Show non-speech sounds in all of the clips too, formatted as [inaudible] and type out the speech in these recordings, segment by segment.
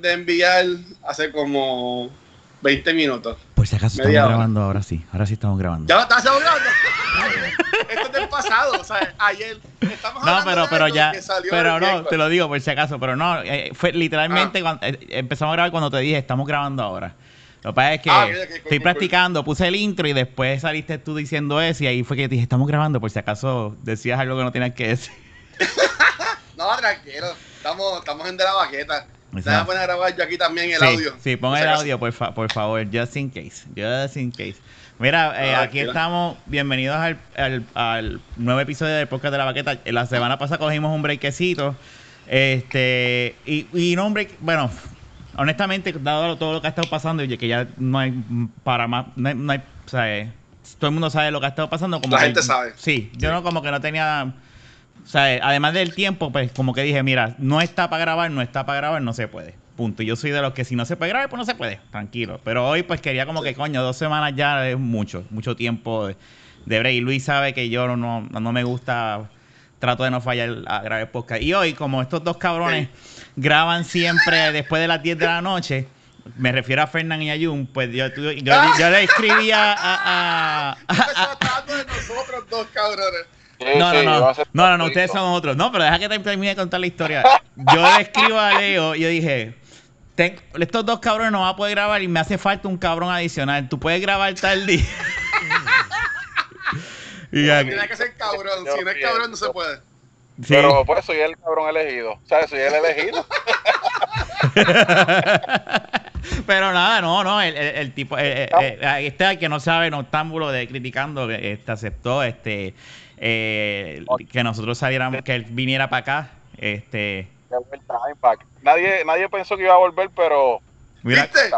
de enviar hace como 20 minutos. Por si acaso estamos hora. grabando ahora sí. Ahora sí estamos grabando. ¿Ya estás grabando? [laughs] Esto es del pasado, o sea, ayer. Estamos No, pero, de pero ya, pero no, te lo digo por si acaso, pero no, eh, fue Ah. literalmente cuando eh, empezamos a grabar cuando te dije, estamos grabando ahora. Lo que pasa es que Ah, cool, estoy cool, practicando, puse el intro y después saliste tú diciendo eso y ahí fue que te dije, estamos grabando por si acaso decías algo que no tenías que decir. [laughs] No, tranquilo. Estamos, estamos en de la baqueta. Exacto. Déjame poner a grabar yo aquí también el sí, audio. sí, pon el [laughs] audio por, fa- por favor, just in case, just in case. Mira, eh, Ah, aquí estamos, bienvenidos al, al, al nuevo episodio del podcast de la baqueta. La semana pasada cogimos un breakcito, este, y, y no un break, bueno, honestamente, dado todo lo que ha estado pasando, y que ya no hay para más, no hay, no hay, o sea, eh, todo el mundo sabe lo que ha estado pasando. Como La que- gente sabe. Sí, yo Sí. no como que no tenía... O sea, eh, además del tiempo, pues como que dije, mira, no está para grabar, no está para grabar, no se puede. Punto. Yo soy de los que si no se puede grabar, pues no se puede. Tranquilo. Pero hoy pues quería como que, coño, dos semanas ya es mucho, mucho tiempo de, de break. Y Luis sabe que yo no, no, no me gusta, trato de no fallar a grabar el podcast. Y hoy, como estos dos cabrones graban siempre [laughs] después de las 10 de la noche, me refiero a Fernán y a Jun, pues yo, yo, yo- yo le escribí a- a- a- de nosotros dos cabrones. No, no, no. No, no, no, ustedes son otros. No, pero deja que te termine de contar la historia. Yo le escribo a Leo y yo dije, "Ten- estos dos cabrones no van a poder grabar y me hace falta un cabrón adicional. Tú puedes grabar tal día. [laughs] y aquí- Tiene que ser cabrón. Si no es cabrón, no se puede. sí. Pero pues soy el cabrón elegido. ¿Sabes? Soy el elegido. [laughs] Pero nada, no, no, el, el- el tipo, eh, eh, eh, este al que no sabe, noctámbulo de criticando, este aceptó este eh, que nosotros saliéramos, que él viniera para acá. Este. Nadie, nadie pensó que iba a volver, pero mira, ¿Viste?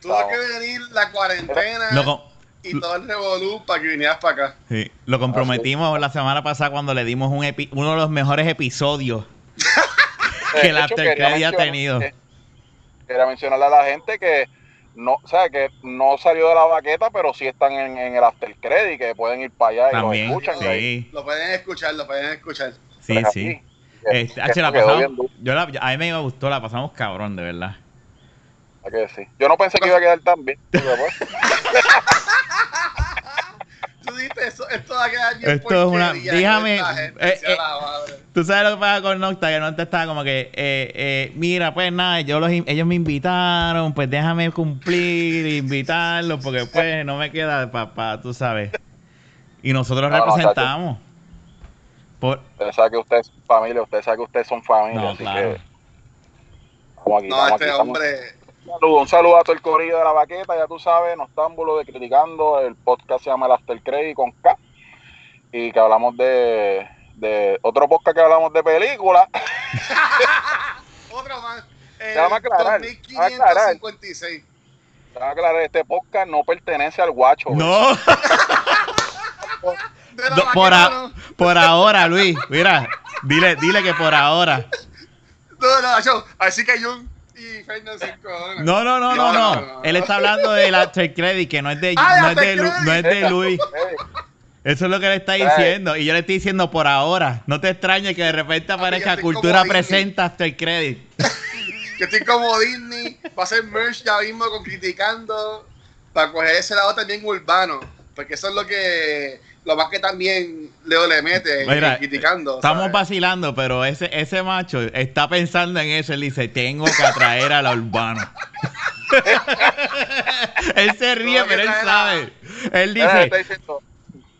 Tuvo que venir la cuarentena lo, y todo el revolú para que vinieras para acá. Sí, lo comprometimos la semana pasada cuando le dimos un epi- uno de los mejores episodios [laughs] que el De hecho, After quería Credit ha mencionar- tenido. Quería mencionarle a la gente que no, o sea, que no salió de la baqueta, pero sí están en, en el After Credit, que pueden ir para allá y También, lo escuchan. y ahí- sí, Lo pueden escuchar, lo pueden escuchar. sí, sí. aquí. Este, que la pasamos- yo la- a mí me gustó, la pasamos cabrón, de verdad. hay que decir. Yo no pensé que iba a quedar tan bien. [laughs] eso, esto va a quedar bien Esto es una- dígame, gente, eh, eh. Tú sabes lo que pasa con Nocta, que Nocta estaba como que, eh, eh, mira, pues nada, yo los, ellos me invitaron, pues déjame cumplir, [laughs] invitarlos, porque pues no me queda papá, tú sabes. Y nosotros No, no, representamos. Por, Usted sabe que ustedes son familia, usted sabe que ustedes son familia, No, así claro. que aquí, No, este aquí, hombre. Saludo, un saludo a todo el corillo de la baqueta, ya tú sabes, Nostámbulo de Criticando, el podcast se llama El After Credit con K, y que hablamos de, de otro podcast que hablamos de películas, [laughs] Otro más. El Vamos a aclarar, aclarar. 2556. Tengo que aclarar, este podcast no pertenece al guacho. no, [laughs] De la no, por, vaqueta, a- no. por ahora, Luis, mira, dile, dile que por ahora. No, no, yo. Así que Jun y. No, no, no, no, No. Él está hablando del After Credit, que no es de, Ah, no es de, Lu- no es de. Luis. Eso es lo que le está diciendo. Y yo le estoy diciendo por ahora. No te extrañes que de repente aparezca estoy como Cultura. Presenta After Credit. [laughs] Yo estoy como Disney. Va a hacer merch ya mismo con criticando. Para coger ese lado también urbano. Porque eso es lo que. Lo más que también Leo le mete Mira, criticando. Estamos ¿sabes? vacilando, pero ese, ese macho está pensando en eso. Él dice, tengo que atraer a la urbana. [laughs] él se ríe, pero él sabe. Él dice, está diciendo,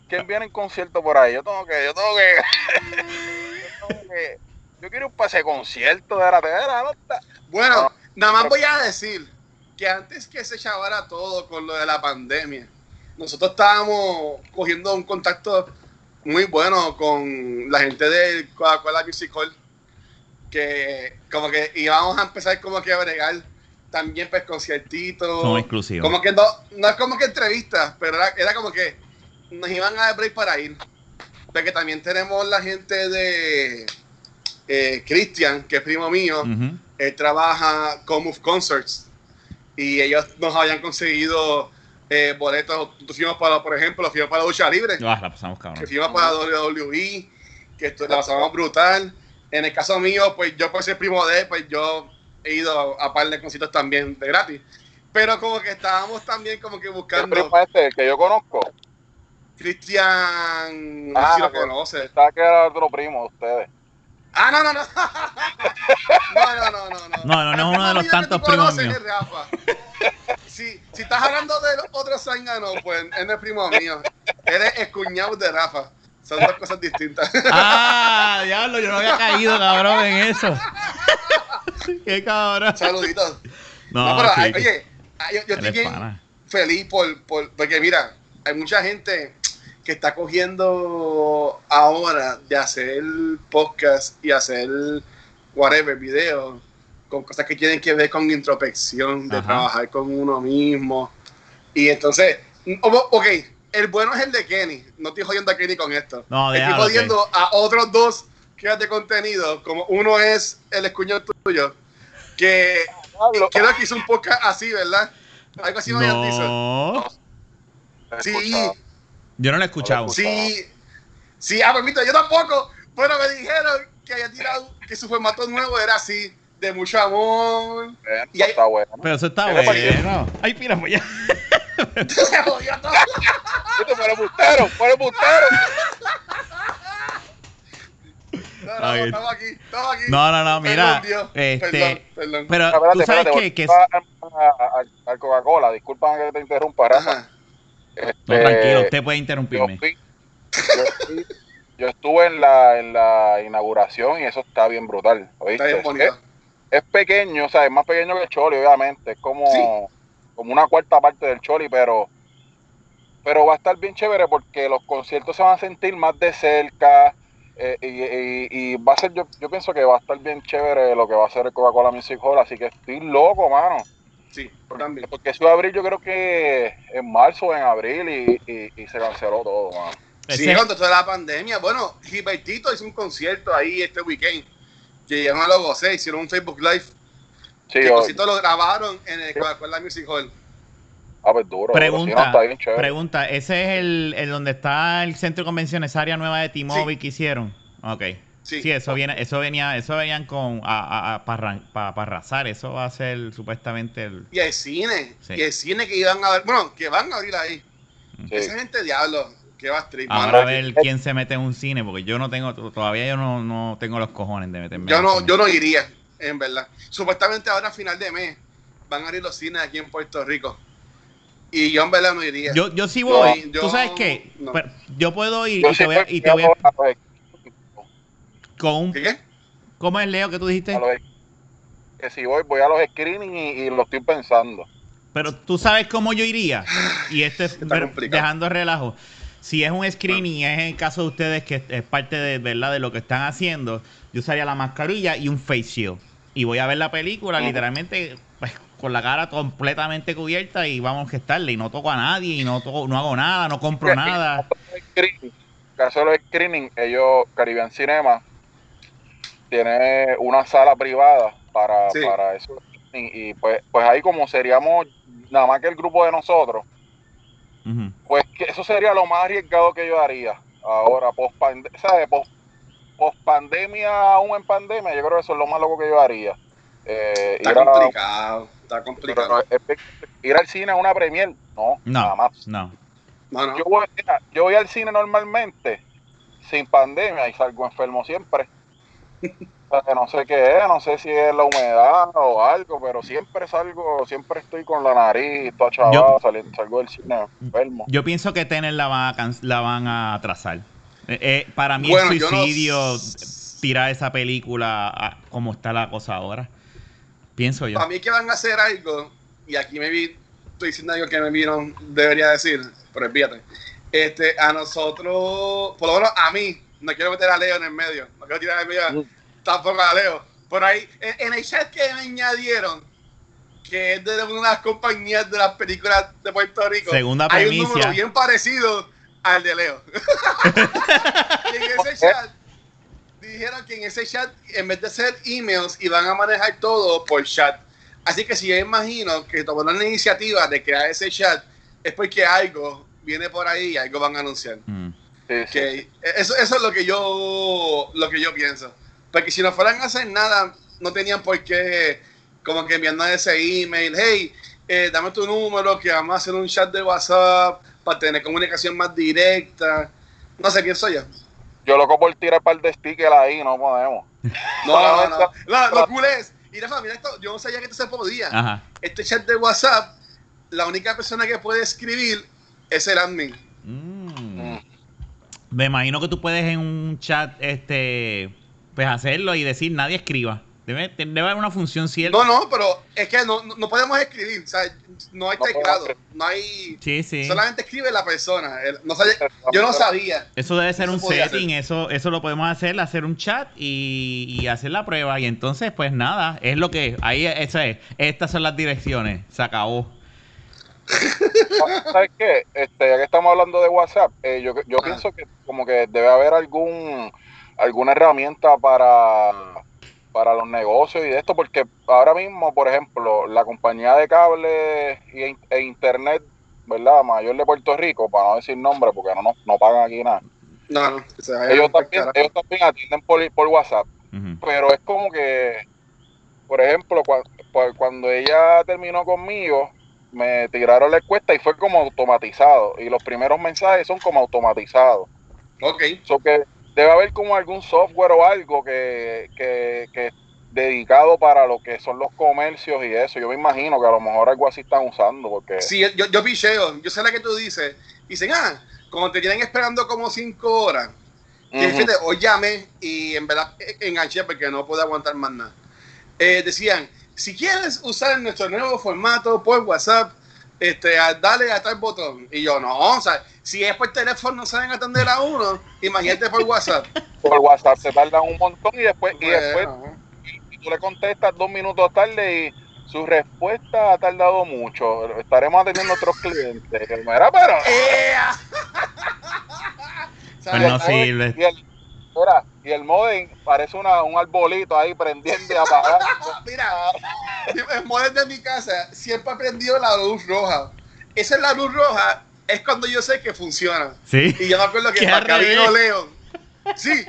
¿quién viene en concierto por ahí? Yo tengo que, yo tengo que, [laughs] yo tengo que, yo quiero un pase de concierto de la TV, ¿no? Está- Bueno, No. nada más voy a decir que antes que se chavara todo con lo de la pandemia, nosotros estábamos cogiendo un contacto muy bueno con la gente de Coca-Cola Music Hall, que como que íbamos a empezar como que a bregar también pues conciertitos. son exclusivos. Como que no, no es como que entrevistas, pero era, era como que nos iban a dar break para ir. Porque también tenemos la gente de eh, Christian, que es primo mío, Ujú. él trabaja con Move Concerts y ellos nos habían conseguido eh, boletos. Fuimos para, por ejemplo, fuimos para la lucha libre, Ah, la pasamos cabrón. que fuimos para WWE que esto, la pasamos brutal. En el caso mío, pues yo por ser primo de él, pues yo he ido a, par de conciertos también de gratis. Pero como que estábamos también como que ¿El buscando primo este, el que yo conozco? Cristian, no Ah, sé si lo conoce. Pensaba que era otro primo de ustedes. Ah, no, no, no. [laughs] No, no, no, no. No, No, no, no es uno de los tantos tú primos míos. [laughs] Si, si estás hablando de los otros zánganos, pues él no es primo mío. Él es el cuñado de Rafa. Son dos cosas distintas. Ah, diablo, yo no había caído, cabrón, en eso. Qué cabrón. Saluditos. No, No, pero, sí, oye, ay, yo, yo estoy es bien pana. feliz por, por- porque mira, hay mucha gente que está cogiendo ahora de hacer podcast y hacer whatever, video, con cosas que tienen que ver con introspección, de Ajá. trabajar con uno mismo. Y entonces, ok, el bueno es el de Kenny, no estoy jodiendo a Kenny con esto. No, estoy jodiendo a otros dos que de contenido, como uno es el escuñón tuyo, que Pablo, creo que hizo un podcast así, ¿verdad? Algo así dicho. No, Sí, yo no lo he escuchado. sí, sí, ah, permito, yo tampoco, pero me dijeron que había tirado, que su formato nuevo era así, de mucho amor. Eh, Y hay- está bueno. Pero eso está ¿Qué bueno. Ay, mira, pues ya. Se jodió todo. Viste, Fue el bustero, fue el bustero. No, no, estamos aquí, estamos aquí. No, no, no, mira. Perdón, este, perdón, perdón. pero Espérate, tú sabes espérate, que, que a- a- a- Coca-Cola, disculpa que te interrumpa, Rafa. Ajá. No, Este, tranquilo, usted puede yo, interrumpirme. fui- yo fui- yo estuve en la, en la inauguración y eso está bien brutal. ¿oíste? Está bien bonito. Es pequeño, o sea, es más pequeño que el Choli, obviamente. Es como, Sí. como una cuarta parte del Choli, pero, pero va a estar bien chévere porque los conciertos se van a sentir más de cerca. eh, y, y- y va a ser, yo, yo pienso que va a estar bien chévere lo que va a hacer el Coca-Cola Music Hall, así que estoy loco, mano. Sí, también. Porque eso iba a abrir, yo creo que en marzo o en abril y, y- y se canceló todo, mano. Sí, cuando toda la pandemia. Bueno, Gilbertito hizo un concierto ahí este weekend. Que ya no lo gocé, hicieron un Facebook Live. Sí, que yo, cosito lo grabaron en el Coca-Cola Music Hall. ah, pues duro. sí, Pregunta, está bien chévere. pregunta, ¿ese es el, el donde está el centro de convenciones, área nueva de T-Mobile que hicieron? Ok. Sí. Sí, eso viene, eso venía, eso venían con a, a, para arrasar, eso va a ser supuestamente el Y el cine. Sí. Y el cine que iban a ver. Bueno, que van a abrir ahí. Sí. Esa gente diablo. Que va a strip, ahora a ver quién se mete en un cine, porque yo no tengo, todavía yo no, no tengo los cojones de meterme. Yo no, yo no iría, en verdad. Supuestamente ahora a final de mes van a abrir los cines aquí en Puerto Rico. Y yo en verdad no iría. Yo, yo sí voy. No, yo- ¿Tú sabes qué? no. Pero yo puedo ir Yo y sí te voy a, y te voy a- con un ¿Qué qué? ¿Cómo es Leo que tú dijiste? los- que si voy, voy a los screenings y, y lo estoy pensando. Pero tú sabes cómo yo iría. Y esto es Está ver- complicado. dejando relajo. Si es un screening y es en el caso de ustedes que es parte de verdad de lo que están haciendo, yo usaría la mascarilla y un face shield. Y voy a ver la película literalmente pues, con la cara completamente cubierta y vamos a gestarle. Y no toco a nadie y no, toco, no hago nada, no compro nada. Screening, En caso de los screening, ellos, Caribbean Cinema, tiene una sala privada para, Sí. para eso. Y, y, pues, pues ahí como seríamos nada más que el grupo de nosotros, Pues que eso sería lo más arriesgado que yo haría ahora, post pandemia, ¿sabes? Post, pandemia, aún en pandemia, yo creo que eso es lo más loco que yo haría. Eh, Está a- complicado. Está complicado. ir al cine a una premier, no, nada más. no. No, no. Yo voy, yo voy al cine normalmente, sin pandemia, y salgo enfermo siempre. [laughs] No sé qué es, no sé si es la humedad o algo, pero siempre salgo, siempre estoy con la nariz, toda Yo- chavada, sali- salgo del cine enfermo. Yo pienso que Tener la van a, can- la van a atrasar. Eh, eh, para mí Bueno, es yo no- suicidio tirar esa película a- como está la cosa ahora. Pienso yo. Para mí que van a hacer algo, y aquí me vi, estoy diciendo algo que me vieron, debería decir, pero olvídate. Este, a nosotros, por lo menos a mí, no quiero meter a Leo en el medio, no quiero tirar en el medio, tampoco a Leo. Por ahí, en, en el chat que me añadieron, que es de una de las compañías de las películas de Puerto Rico, Segunda hay un premisa. número bien parecido al de Leo. [laughs] y en ese chat, dijeron que en ese chat, en vez de hacer emails, iban a manejar todo por chat. Así que si yo imagino que tomaron la iniciativa de crear ese chat, es porque algo viene por ahí y algo van a anunciar. Mm. Sí, sí. Que eso, eso es lo que yo lo que yo pienso. Porque si no fueran a hacer nada, no tenían por qué como que enviarnos ese email, hey, eh, dame tu número, que vamos a hacer un chat de WhatsApp para tener comunicación más directa. No sé quién soy yo. Yo loco por tirar par de stickers ahí, no podemos. No, no, no. Lo, lo cool es, y Rafa, mira esto, yo no sabía que esto se podía. Ajá. Este chat de WhatsApp, la única persona que puede escribir es el admin. Mm. Mm. Me imagino que tú puedes en un chat, este, pues hacerlo y decir nadie escriba. Debe, debe haber una función cierta. No, no, pero es que no, no- podemos escribir, o sea, no hay No teclado, no hay... Sí, sí. Solamente escribe la persona. el- no sabía- yo no sabía. Eso debe ser Eso un setting, eso, eso lo podemos hacer, hacer un chat y, y hacer la prueba. Y entonces, pues nada, es lo que, ahí, eso es, estas son las direcciones, se acabó. [laughs] ¿Sabes qué? Este, ya que estamos hablando de WhatsApp, eh, yo, yo Ah. pienso que como que debe haber algún alguna herramienta para, para los negocios y de esto, porque ahora mismo, por ejemplo, la compañía de cable e internet, ¿verdad? Mayor de Puerto Rico, para no decir nombre, porque no, nos- no pagan aquí nada. No, no. que se vaya Ellos también, ellos también atienden por, por WhatsApp. Pero es como que, por ejemplo, cua- cua- cuando ella terminó conmigo, me tiraron la encuesta y fue como automatizado. Y los primeros mensajes son como automatizados. Ok. So que debe haber como algún software o algo que, que, que dedicado para lo que son los comercios y eso. Yo me imagino que a lo mejor algo así están usando, porque Sí, yo, yo picheo. Yo sé la que tú dices. Dicen, ah, como te tienen esperando como cinco horas. Y Ujú. fíjate, hoy llamé y en verdad eh, enganché porque no puedo aguantar más nada. Eh, decían, si quieres usar nuestro nuevo formato por WhatsApp, este, a- dale a tal botón. Y yo, no, o sea, si es por teléfono no saben atender a uno, imagínate por WhatsApp. [laughs] por WhatsApp se tardan un montón y después, y después y tú le contestas dos minutos tarde y su respuesta ha tardado mucho. Estaremos atendiendo a otros clientes. Que mira, pero. [laughs] ¡Ea! Pues no sirve. Y el, mira, y el modem parece una, un arbolito ahí prendiendo y apagando. [laughs] Mira, el modelo de mi casa siempre ha prendido la luz roja. Esa es la luz roja, es cuando yo sé que funciona. Sí. Y yo me acuerdo que [laughs] acá vino. Leo. Sí,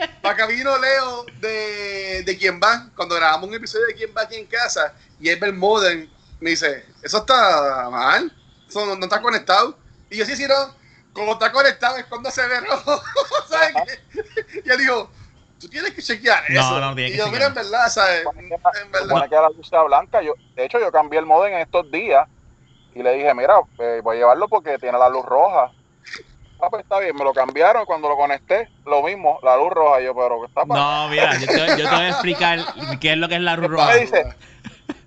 vino Leo de, de Quien Va, cuando grabamos un episodio de Quien Va aquí en casa, y él ve el modem, me dice, eso está mal, eso no, no está conectado. Y yo sí, sí, no, como está conectado es cuando se ve rojo. [laughs] ¿Sabes qué? Y él dijo, tú tienes que chequear No, eso. no, tienes y que yo, mira, en verdad, ¿sabes? En verdad. Que la luz sea blanca. Yo, de hecho, yo cambié el modem en estos días y le dije, mira, eh, voy a llevarlo porque tiene la luz roja. Ah, pues está bien, me lo cambiaron y cuando lo conecté, lo mismo, la luz roja. Yo, pero ¿qué está pasando? No, mira, yo te, yo te voy a explicar qué es lo que es la luz roja. me dice,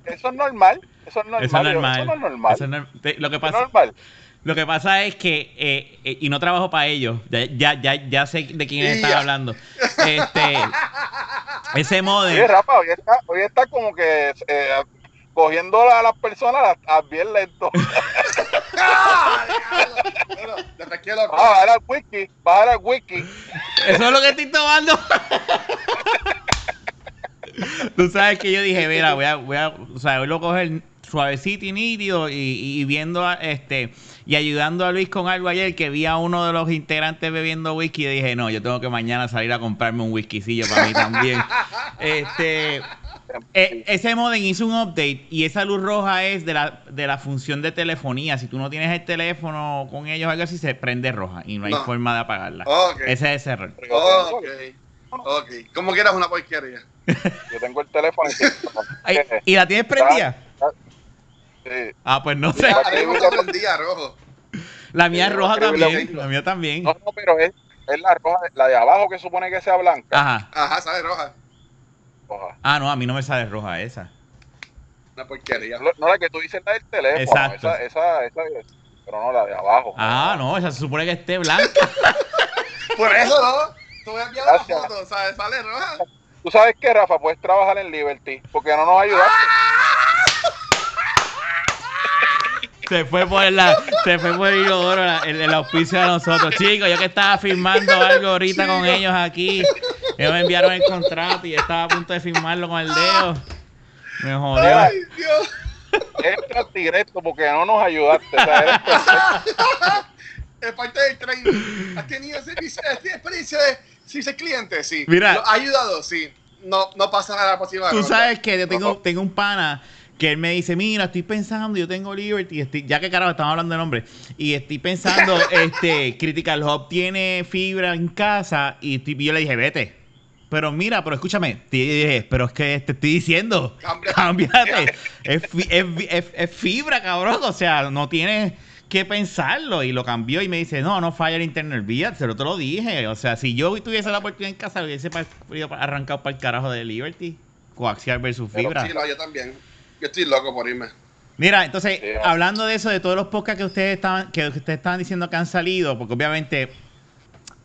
Eso es normal. Eso es normal. Eso es Yo, normal. Eso no es normal. Eso es nor- te- lo que Eso es pasa, normal. Lo que pasa es que, eh, eh, y no trabajo para ellos, ya, ya, ya, ya sé de quién ya. hablando. Este, ese Oye, modem, Rafa, hoy está, hoy está como que eh, cogiendo a las personas a, a bien lento. [laughs] [laughs] ¡Ah! Bueno, después que lo Vas a bajar al wiki, bajar al wiki. eso es lo que estoy tomando. Tú sabes que yo dije, mira, voy a, voy a, o sea, hoy lo coger suavecito y nítido y, y viendo a, este y ayudando a Luis con algo ayer que vi a uno de los integrantes bebiendo whisky y dije, no, yo tengo que mañana salir a comprarme un whiskycillo para mí también. [laughs] este eh, ese modem hizo un update y esa luz roja es de la, de la función de telefonía. Si tú no tienes el teléfono con ellos o algo así, se prende roja y no hay forma de apagarla. Ok. Ese es ese error. Ok. Ok. Como quieras una porquería. Yo tengo el teléfono y [laughs] ¿Y la tienes prendida? Sí. Ah, pues no sé. Rojo. La mía es roja también. La mía también. No, no, pero es, es la roja, la de abajo que supone que sea blanca. Ajá. Ajá, sabe roja. Roja. Ah, no, a mí no me sale roja esa. Una porquería. No, no la que tú dices la del teléfono. Exacto. Esa, esa, esa, pero no la de abajo. Ah, no, esa se supone que esté blanca. [laughs] Por eso, ¿no? Tú me envías la foto, ¿sabes? Sale roja. Tú sabes que, Rafa, puedes trabajar en Liberty porque no nos ayudaste. Se fue por la, se fue por el la- el, el auspicio de nosotros. Chicos, yo que estaba firmando algo ahorita con Chicos. ellos aquí. Ellos me enviaron el contrato y yo estaba a punto de firmarlo con el dedo. Me jodió. Ay, Dios. Entra directo porque no nos ayudaste. O sea, es parte del training. ¿Has tenido experiencia de servicio al cliente? Sí. Mira. ¿Lo ha ayudado? Sí. No, no pasa nada la próxima Tú sabes que yo tengo, tengo un pana que él me dice, mira, estoy pensando, yo tengo Liberty, estoy- ya que carajo estamos hablando de nombre, y estoy pensando, [laughs] este, Critical Hub tiene fibra en casa, y estoy- yo le dije, vete. Pero mira, pero escúchame, te dije, pero es que te estoy diciendo, Cambia. cámbiate. es, fi- es, es- es fibra, cabrón, o sea, no tienes que pensarlo. Y lo cambió y me dice, no, no falla el internet, vía, se lo te lo dije. O sea, si yo tuviese la oportunidad en casa, hubiese pa- arrancado para el carajo de Liberty. Coaxial versus Pero fibra. Sí, no, yo también. Yo estoy loco por irme. Mira, entonces, Sí. hablando de eso, de todos los podcasts que ustedes estaban, que ustedes estaban diciendo que han salido, porque obviamente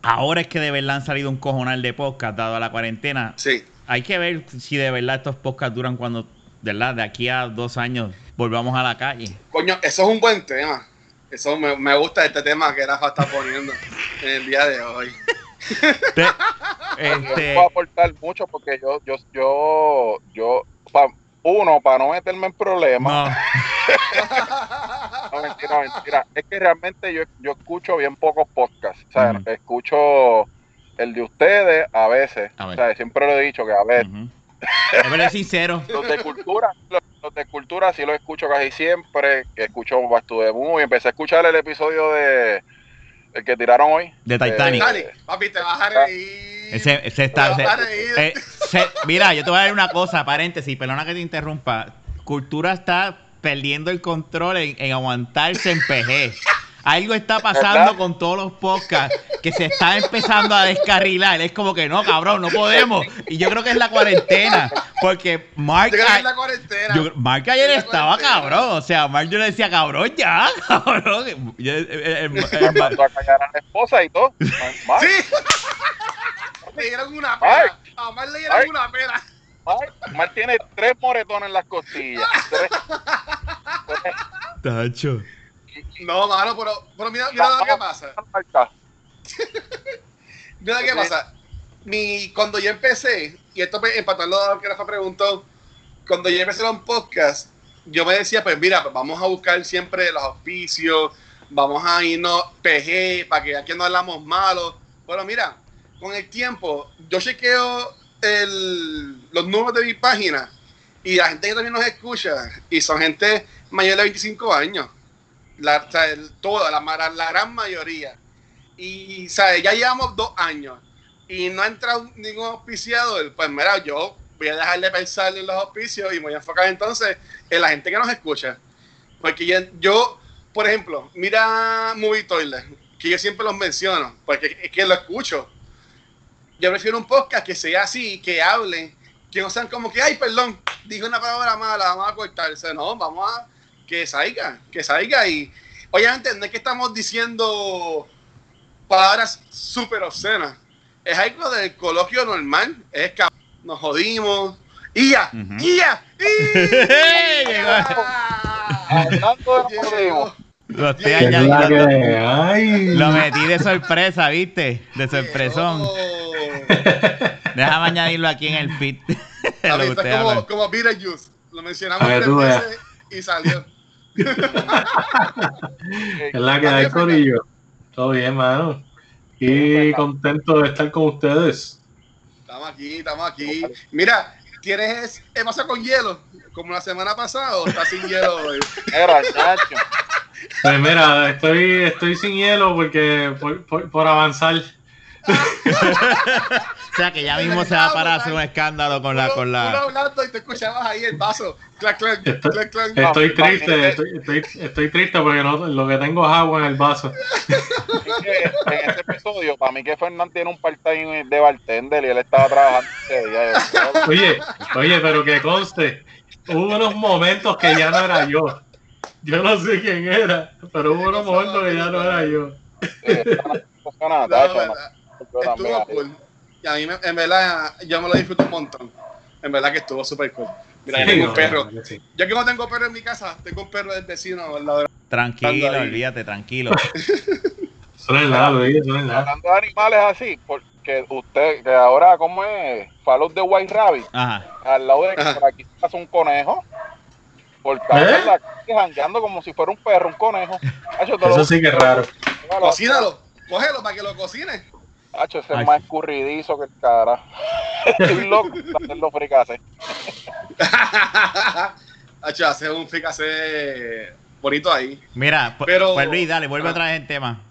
ahora es que de verdad han salido un cojonal de podcast dado a la cuarentena. Sí. Hay que ver si de verdad estos podcasts duran cuando, de verdad, de aquí a dos años volvamos a la calle. Coño, eso es un buen tema. Eso me, me gusta este tema que Rafa está poniendo en el día de hoy. Te- [laughs] Yo este, no puedo aportar mucho porque yo, yo, yo, yo, uno, para no meterme en problemas, no, [laughs] no, mentira, mentira, es que realmente yo, yo escucho bien pocos podcasts, o sea, escucho el de ustedes a veces, A o sea, siempre lo he dicho que a veces, ujú. Es verdad, sincero. los de cultura, los, los de cultura sí los escucho casi siempre, escucho the Moon, y empecé a escuchar el episodio de el que tiraron hoy. De Titanic. Dale, papi, te vas a reír. Ese, ese está. Ese- eh, se- mira, yo te voy a dar una cosa, paréntesis, perdona que te interrumpa. Cultura está perdiendo el control en, en aguantarse en PG. Algo está pasando ¿Verdad? con todos los podcasts que se está empezando a descarrilar. Es como que no, cabrón, no podemos. Y yo creo que es la cuarentena. Porque Mark, Yo creo que a- es la cuarentena. yo- Mark ayer Es estaba cuarentena. cabrón. O sea, Mark yo le decía, cabrón, ya, [laughs] cabrón. Yo- eh, eh, eh, mandó a callar a la esposa y todo. Mark, Sí. [laughs] le dieron una pena. A Omar le dieron Ay. una pena. Mark, Mark tiene tres moretones en las costillas. Tres. Tacho. No, mano, pero, pero mira, mira lo que pasa. Mira qué Sí. pasa. Mi, cuando yo empecé, y esto empatando a lo que Rafa preguntó, cuando yo empecé un podcast, yo me decía, pues mira, pues vamos a buscar siempre los auspicios, vamos a irnos PG para que aquí no hablamos malo. Bueno, mira, con el tiempo, yo chequeo el, los números de mi página y la gente que también nos escucha, y son gente mayor de 25 años. La, o sea, el- toda, la, la gran mayoría. Y, ¿sabes? Ya llevamos dos años y no ha entrado ningún auspiciador. Pues mira, yo voy a dejar de pensar en los auspicios y me voy a enfocar entonces en la gente que nos escucha. Porque yo, yo, por ejemplo, mira Movie Toilet, que yo siempre los menciono, porque es que lo escucho. Yo prefiero un podcast que sea así, que hablen, que no sean como que, ay, perdón, dije una palabra mala, vamos a cortarse. No, vamos a que salga, que salga. Y obviamente no es que estamos diciendo palabras súper obscenas. Es algo del coloquio normal. Es que nos jodimos. ¡Y ya! Ujú. ¡Y ya! ¡Y [laughs] Llegó. Lo estoy ¿Qué ¿Qué es la añadiendo. que hay? Lo metí de sorpresa, ¿viste? De sorpresón. Déjame añadirlo aquí en el. [laughs] A ver, está ustedes como, como Beetlejuice. Lo mencionamos ver, tres veces y salió. ¿Qué [laughs] es la que hay, Corillo? Todo bien, mano. Y contento de estar con ustedes. Estamos aquí, estamos aquí. Mira, ¿tienes el vaso con hielo? Como la semana pasada o está sin hielo hoy? era. Pues mira, estoy, estoy sin hielo porque por, por- por avanzar. [laughs] O sea que ya mismo se va a parar a hacer un escándalo con la, con la. hablando y te escuchabas ahí el vaso. Clac, clac, Esto- clac, clac. Estoy triste, estoy, estoy, estoy triste porque no, lo que tengo es agua en el vaso. Es que en ese episodio, para mí que Fernán tiene un part-time de bartender y él estaba trabajando ese día. Yo- Oye, oye, pero que conste, hubo unos momentos que ya no era yo. Yo no sé quién era, pero hubo unos momentos que ya no era yo. eh, No, verdad, yo estuvo cool. Y a mí, me- en verdad, yo me lo disfruto un montón. En verdad que estuvo súper cool. Mira, yo Sí, tengo no, un perro. no, sí. Yo que no tengo perro en mi casa, tengo un perro del vecino al lado de Tranquilo, olvídate, tranquilo. Luis, eso no es nada. Hablando de animales así, porque usted, que ahora, ¿cómo es? Follow de White Rabbit, Ajá. al lado de Ajá. por aquí pasa un conejo. Por estar ¿Eh? en la calle jangueando como si fuera un perro, un conejo. Hacho, te lo- Eso sí que es raro. Cocínalo, cógelo para que lo cocines. Hacho, ese Ay. es más escurridizo que el cara. [laughs] Estoy loco de hacerlo fricase. [laughs] Hacho, hace un fricase bonito ahí. Mira, Pero- pues Luis, dale, vuelve Ah. otra vez el tema.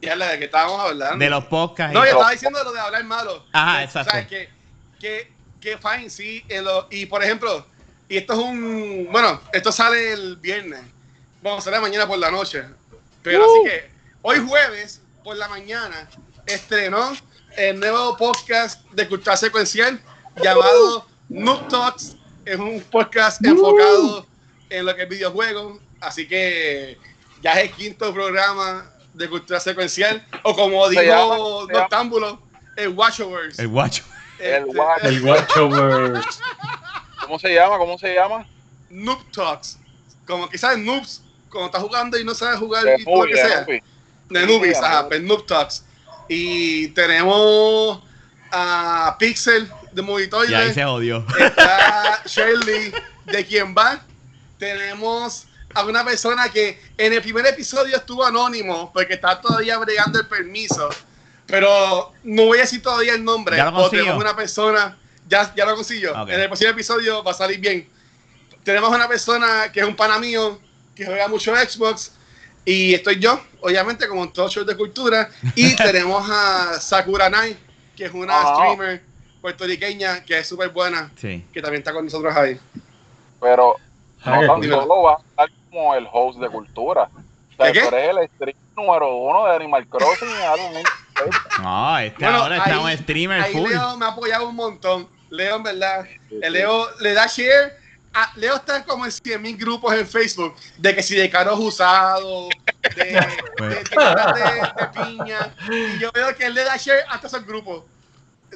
Y es la de que estábamos hablando. De los podcasts. No, yo estaba diciendo lo de hablar malo. Ajá, Que, exacto. ¿sabes? Que, que, que fine, sí. en lo- y por ejemplo, y esto es un. Bueno, esto sale el viernes. Vamos, sale mañana por la noche. Pero Uh. así que hoy jueves por la mañana estrenó el nuevo podcast de cultura secuencial llamado Noob Talks. Es un podcast enfocado en lo que es videojuegos. Así que ya es el quinto programa de cultura secuencial. O como Se dijo llama- Noctámbulo, el Watchovers. El guacho. El Este, Watch- El Watchovers. [laughs] ¿Cómo se llama? ¿Cómo se llama? Noob Talks. Como quizás noobs, cuando estás jugando y no sabes jugar De y todo lo que de sea. De Noobies, ajá, pues Noob Talks. Y tenemos a Pixel de Movitoide. Y ahí se jodió. Está Shirley de quien va. Tenemos a una persona que en el primer episodio estuvo anónimo porque está todavía bregando el permiso. Pero no voy a decir todavía el nombre. ¿Ya lo consiguió? tenemos una persona, ya, ya lo consiguió. Ok. En el próximo episodio va a salir bien. Tenemos una persona que es un pana mío que juega mucho Xbox. Y estoy yo, obviamente, como en todo show de cultura. Y [laughs] tenemos a Sakura Nai, que es una Ajá. streamer puertorriqueña que es súper buena Sí. que también está con nosotros ahí. Pero no tan solo va a estar como el host de cultura. O sea, ¿De qué? tú eres el stream número uno de Animal Crossing y algo No, [laughs] este Bueno, ahora está ahí- un streamer Ahí full. Leo me ha apoyado un montón. Leo, en verdad, el Leo le da share. a- Leo está como en 100 mil grupos en Facebook de que si de caros usados, de, de, de, de piña. Y yo veo que él le da share hasta esos grupos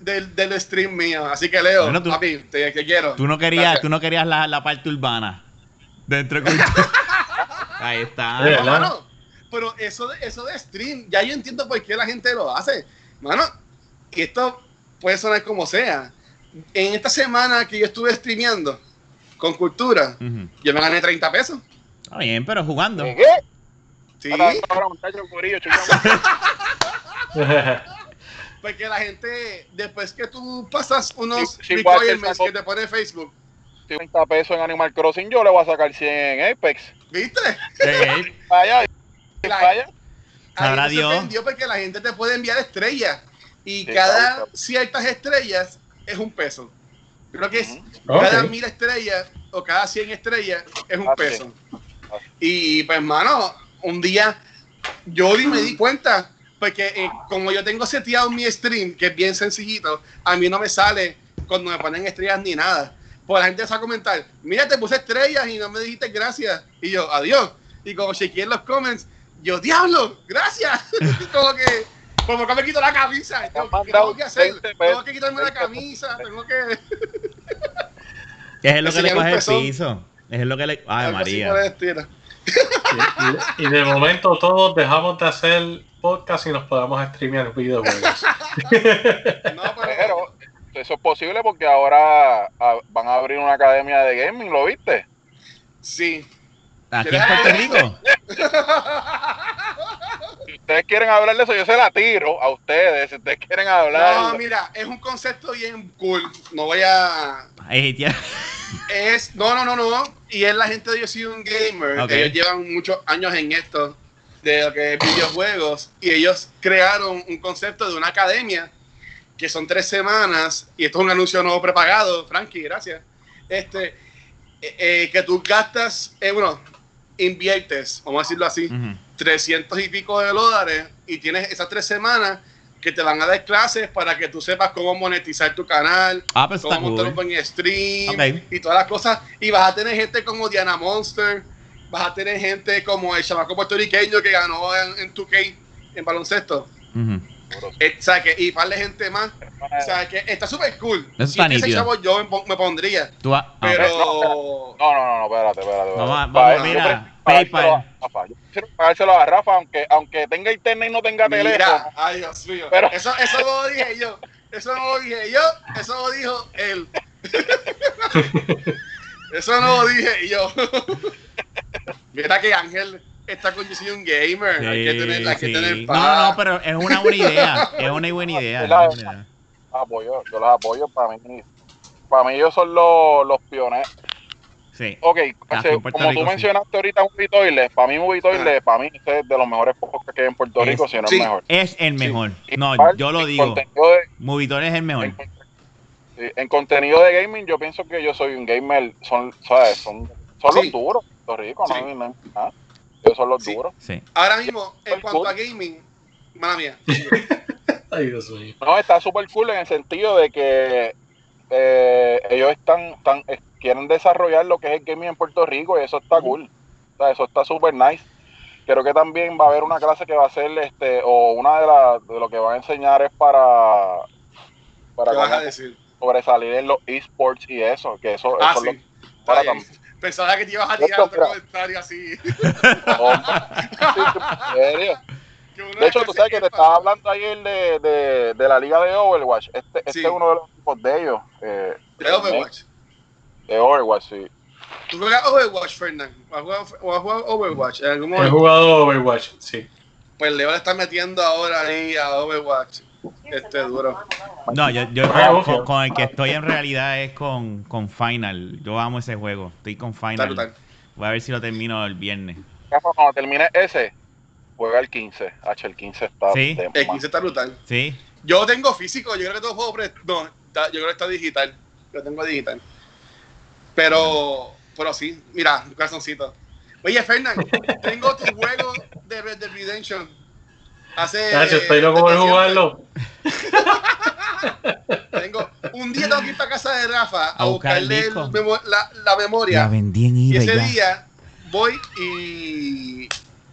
del, del stream mío. Así que Leo, Bueno, tú- papi, te, te quiero. Tú no querías, Gracias. tú no querías la, la parte urbana. Dentro de. [laughs] Ahí está. No, ¿verdad? mano, pero eso, de- eso de stream, ya yo entiendo por qué la gente lo hace. Mano, y esto puede sonar como sea. En esta semana que yo estuve streameando con cultura, yo me gané 30 pesos. Está bien, pero jugando. ¿De qué? Sí, [laughs] [laughs] porque la gente, después que tú pasas unos Sí, requirements que te pone Facebook, 50 pesos en Animal Crossing, yo le voy a sacar 100 en Apex. ¿viste? Sí. [laughs] Vaya, vaya. Sabrá Ahí se Dios. vendió porque la gente te puede enviar estrellas y Sí, cada ciertas estrellas es un peso. Creo que es cada mil estrellas o cada 100 estrellas es un Ah, peso. Y pues, hermano, un día yo me di cuenta, porque eh, como yo tengo seteado mi stream, que es bien sencillito, a mí no me sale cuando me ponen estrellas ni nada. Pues la gente empieza a comentar, mira, te puse estrellas y no me dijiste gracias. Y yo, adiós. Y como chequeé en los comments, yo, diablo, gracias. [laughs] como que, como que me quito la camisa. ¿Qué tengo que hacer? 20 pesos, Tengo que quitarme la 20 pesos. camisa, tengo que... ¿Qué es lo que le coge el piso? Es lo que le. Ay, María. Y, y de momento todos dejamos de hacer podcast y nos podamos streamear videojuegos. No, pero, Pero eso es posible porque ahora ah, van a abrir una academia de gaming, ¿lo viste? sí. Aquí en Puerto Rico. [laughs] Si ustedes quieren hablar de eso, yo se la tiro a ustedes. Si ustedes quieren hablar. No, mira, es un concepto bien cool. No voy a. Ahí ya- Es. No, no, no, no. Y es la gente de Yo Soy un Gamer. Ok. Ellos llevan muchos años en esto de lo que es videojuegos. Y ellos crearon un concepto de una academia que son tres semanas. Y esto es un anuncio no prepagado, Frankie, gracias. Este. eh, eh, que tú gastas. eh, bueno, inviertes, vamos a decirlo así. Ujú. 300 y pico de dólares y tienes esas tres semanas que te van a dar clases para que tú sepas cómo monetizar tu canal, Ah, pues cómo montar un buen stream y todas las cosas. Y vas a tener gente como Diana Monster, vas a tener gente como el chamaco puertorriqueño que ganó en, en 2K en baloncesto. Ujú. Eh, o sea, que, y par de gente más. O sea, que está súper cool. Eso si está ese nítido. chavo yo me, pon- me pondría. Tú vas- ah, Pero... No, no, no, no, espérate, espérate. espérate. Vamos a- Para vamos, mira, PayPal. a prefiero pagárselo a Rafa, aunque, aunque tenga internet y no tenga teléfono. Mira, ay Dios mío. Pero- Eso, eso no lo dije yo. Eso no lo dije yo. Eso lo dijo él. [laughs] Eso no lo dije yo. Mira que Ángel está con yo soy un gamer. hay que tener, hay que Sí, tener sí. paz. No, no, pero es una buena idea. Es una buena [laughs] idea. una buena idea. Apoyo, yo los apoyo para mí. Para mí ellos son los, los pioneros. Sí. Ok, Ah, como Rico, tú sí. mencionaste ahorita Movie Toilet, para mí Movie Toilet, para mí ese es de los mejores podcasts que hay en Puerto Es- Rico, si no sí. el mejor. Es el mejor. No, Igual, yo lo digo. de- es el mejor. en, sí, en contenido de gaming, yo pienso que yo soy un gamer, son, ¿sabes? Son, son Sí. los duros, Puerto Rico, Sí. no, hay- no nada. Ellos son los Sí. duros. Sí. Ahora mismo, en Cool. cuanto a gaming, mala mía. [laughs] Ay, Dios mío. No, está súper cool en el sentido de que eh, ellos están, están quieren desarrollar lo que es el gaming en Puerto Rico y eso está cool. O sea, eso está súper nice. Creo que también va a haber una clase que va a ser, este, o una de las de lo que van a enseñar es para, para ¿Qué vas a decir? sobresalir en los esports y eso, que eso, Ah, eso es sí. lo para Pensaba que te ibas a tirar otro mira. comentario así. [laughs] Sí, en serio. De hecho, es tú sabes que te estaba hablando ayer de, de, de la liga de Overwatch. Este, este Sí. es uno de los equipos de ellos. eh, De Overwatch. De Overwatch, sí. ¿Tú juegas Overwatch, Fernán? ¿O has jugado, Overwatch en algún He momento? jugado Overwatch, sí. Pues Leo le está metiendo ahora ahí a Overwatch. Este duro. No, yo, yo Ah, con, con- con el que estoy en realidad es con, con Final. Yo amo ese juego. Estoy con Final. brutal. Voy a ver si lo termino el viernes. Rafa, Cuando termine ese, juega el 15. H, el 15 está Sí. de El más. 15 está brutal. ¿Sí? Yo tengo físico, yo creo que todo juego no, yo creo que está digital. Lo tengo digital. Pero, pero sí, mira. Oye, Fernán, [laughs] tengo tu juego de Red Dead Redemption. Hace. Nacho, estoy loco por jugarlo. [laughs] Tengo, un día tengo que ir para casa de Rafa a, buscarle el disco. memo- la, la memoria. vendí en y ese día voy y,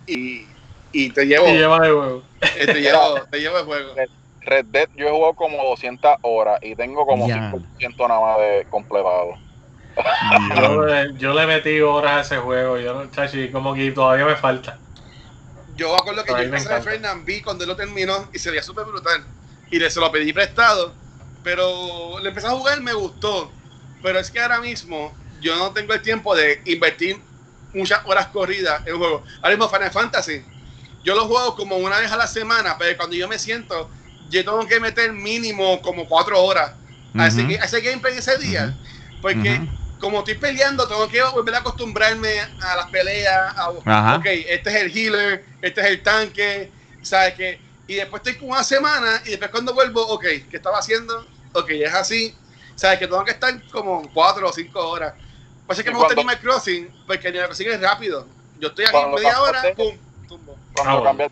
y, y te llevo, Y lleva de huevo. eh, te llevo, [laughs] te llevo el juego. Red Dead, yo he jugado como 200 horas y tengo como Ya. 5% nada más de completado. Yo, le- yo le metí horas a ese juego. Yo no, chachi, como que todavía me falta. Yo acuerdo que A yo en casa de vi cuando él lo terminó y se veía súper brutal. Y le se lo pedí prestado, pero le empecé a jugar, me gustó. Pero es que ahora mismo yo no tengo el tiempo de invertir muchas horas corridas en un juego. Ahora mismo Final Fantasy, yo lo juego como una vez a la semana, pero cuando yo me siento, yo tengo que meter mínimo como cuatro horas a, ese, Ujú. a ese gameplay ese día. Porque Ujú. Como estoy peleando, tengo que volver a acostumbrarme a las peleas. A, Ajá. Ok, este es el healer, este es el tanque, ¿sabes qué? Y después estoy como una semana y después cuando vuelvo, ok, ¿qué estaba haciendo? Ok, es así. ¿Sabes? Que tengo que estar como cuatro o cinco horas. Pasa que Y me gusta Animal Crossing, porque Animal Crossing es rápido. Yo estoy aquí media hora, pum, tumbo. Cuando Ah, bueno.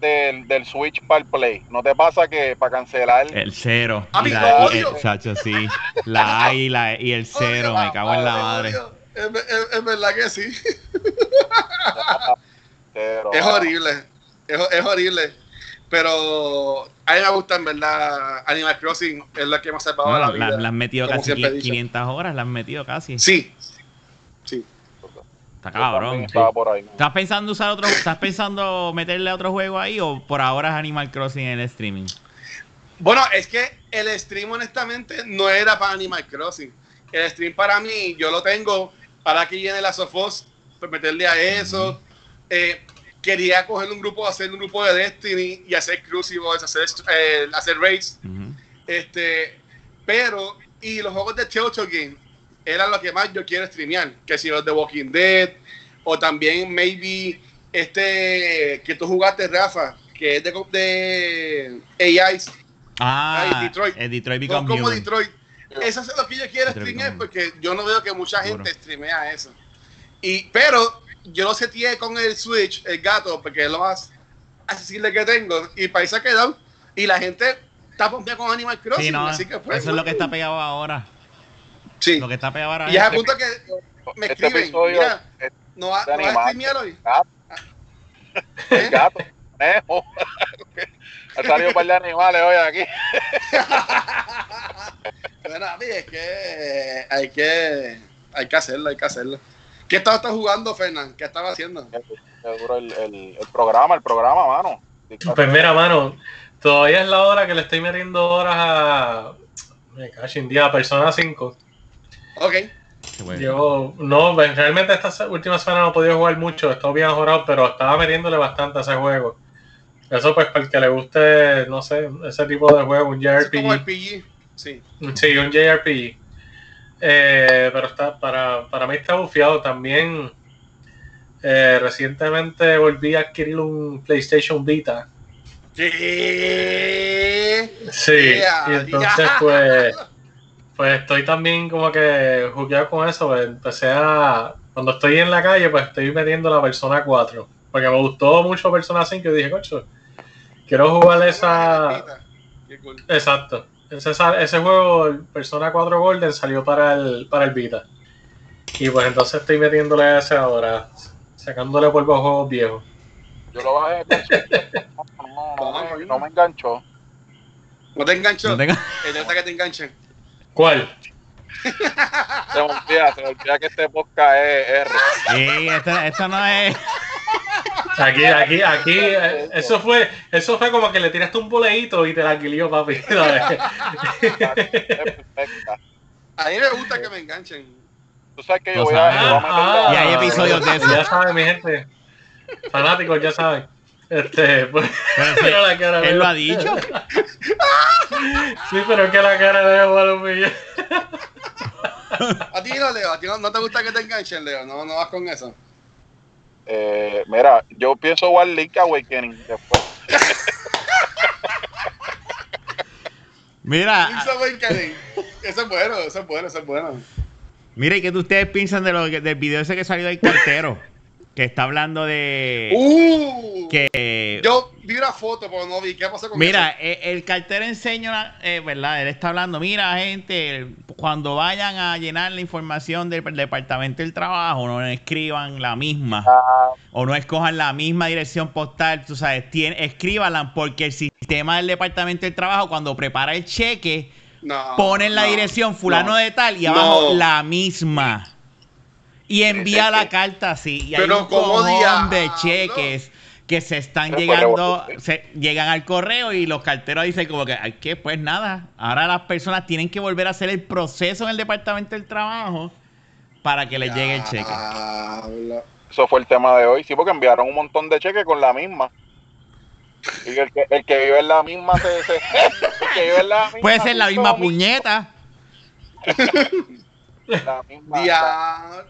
del, del Switch para el Play, ¿no te pasa que para cancelar El cero. A y la, y el, chacho, sí. La A y, la, y el cero. Me cago en la madre. Es, es- es verdad que sí. [laughs] Pero, Es ah, horrible. Es, es horrible. Pero a mí me gusta, en verdad, Animal Crossing es la que me ha salvado Bueno, la la, vida. la han metido casi siempre he dicho. 500 horas. La han metido casi. Sí. Sí. Está cabrón. estaba por ahí. ¿Estás pensando usar otro, estás pensando meterle otro juego ahí o por ahora es Animal Crossing en el streaming? Bueno, es que el stream, honestamente, no era para Animal Crossing. El stream para mí, yo lo tengo para que llene la Sofos, pues meterle a eso. Eh, quería coger un grupo, hacer un grupo de Destiny y hacer Crucibles, hacer, eh, hacer raids. Ujú. Este, pero, y los juegos de Telltale Game eran lo que más yo quiero streamear, que si los de Walking Dead, o también maybe este que tú jugaste, Rafa, que es de, de AIs, Ah, Ay, Detroit. el Detroit no Become como Human. Detroit. Eso es lo que yo quiero Detroit streamear, porque yo no veo que mucha Seguro. gente streamea eso. Y, pero yo lo seteé con el Switch, el gato, porque es lo más accesible que tengo, y para ahí se ha quedado. Y la gente está pompeada con Animal Crossing, Sí, no, así que pues, eso es lo que está pegado ahora. Sí. Lo que está pegado ahora Y es a punto que me Este escriben, episodio mira, es no va, de no va a streamear hoy. gato, ¿Eh? el gato, conejo. [laughs] Han salido un par de animales hoy aquí. [laughs] Bueno, a mí es que hay que hay que hacerlo, hay que hacerlo. ¿Qué estaba estás jugando, Fernán? ¿Qué estaba haciendo? Qué duro el, el, el programa, el programa, mano. Pues mira, mano, todavía es la hora que le estoy metiendo horas a. Me cacho en día, a Persona 5. Ok. Yo, no, realmente esta última semana no he podido jugar mucho, he estado bien jugado, pero estaba metiéndole bastante a ese juego. Eso pues para el que le guste, no sé, ese tipo de juego, un como JRPG. RPG. Sí. Sí, un JRPG. Eh, pero está, para, para mí está bufiado también. eh, recientemente volví a adquirir un PlayStation Vita. ¿Qué? Sí, Yeah, y entonces yeah. pues, [laughs] pues estoy también como que jugueado con eso. pues, empecé a, cuando estoy en la calle, pues estoy metiendo la Persona 4. Porque me gustó mucho Persona 5 y dije, cocho, quiero jugar esa... Cool. Exacto. Ese, ese juego, Persona 4 Golden, salió para el, para el Vita. Y pues entonces estoy metiéndole a ese ahora, sacándole polvo a juegos viejos. Yo lo bajé. [laughs] No, no, no, me- no me enganchó. ¿No te enganchó? No tengo- Eh, neta que te enganchen. ¿Cuál? Se me olvida, se me olvida que este podcast es R. Sí, esto, esto no es. Aquí, aquí, aquí, eso fue, eso fue como que le tiraste un boleíto y te la alquilió, papi. [laughs] A mí me gusta que me enganchen. Tú sabes que yo voy a, voy Y a- hay episodios de eso. Ya saben, mi gente. Fanáticos, ya saben. Este, pues, Pero [laughs] sí, pero la cara de él lo ha dicho. [laughs] Sí, pero es que la cara de Guadalupe. [laughs] A ti no, Leo. A ti no, no te gusta que te enganchen, Leo. No, no vas con eso. Eh, mira, yo pienso jugar Link Awakening después. Mira, Link's Awakening. Eso es bueno, eso es bueno, eso es bueno. mira, ¿y qué ustedes piensan de lo, del video ese que salió del cartero? Que está hablando de. Uh, que. Yo vi una foto, pero no vi. ¿Qué pasó con Mira, eso? eh, el cartero enseña, eh, ¿verdad? Él está hablando, mira, gente, cuando vayan a llenar la información del departamento del trabajo, no escriban la misma Ah, o no escojan la misma dirección postal, tú sabes, tien- escríbanla porque el sistema del departamento del trabajo, cuando prepara el cheque, No, ponen la no, dirección fulano no. de tal y abajo No. la misma. Y envía la carta así. Y hay Pero un ¿cómo cojón de cheques que se están llegando, se, llegan al correo y los carteros dicen como que, ay, que pues nada, ahora las personas tienen que volver a hacer el proceso en el departamento del trabajo para que les llegue el cheque. Diablo. eso fue el tema de hoy. Sí, porque enviaron un montón de cheques con la misma. Y el que, el que vive en la misma se, se- [laughs] el que vive en la misma Puede ser la misma puñeta. [laughs] La misma-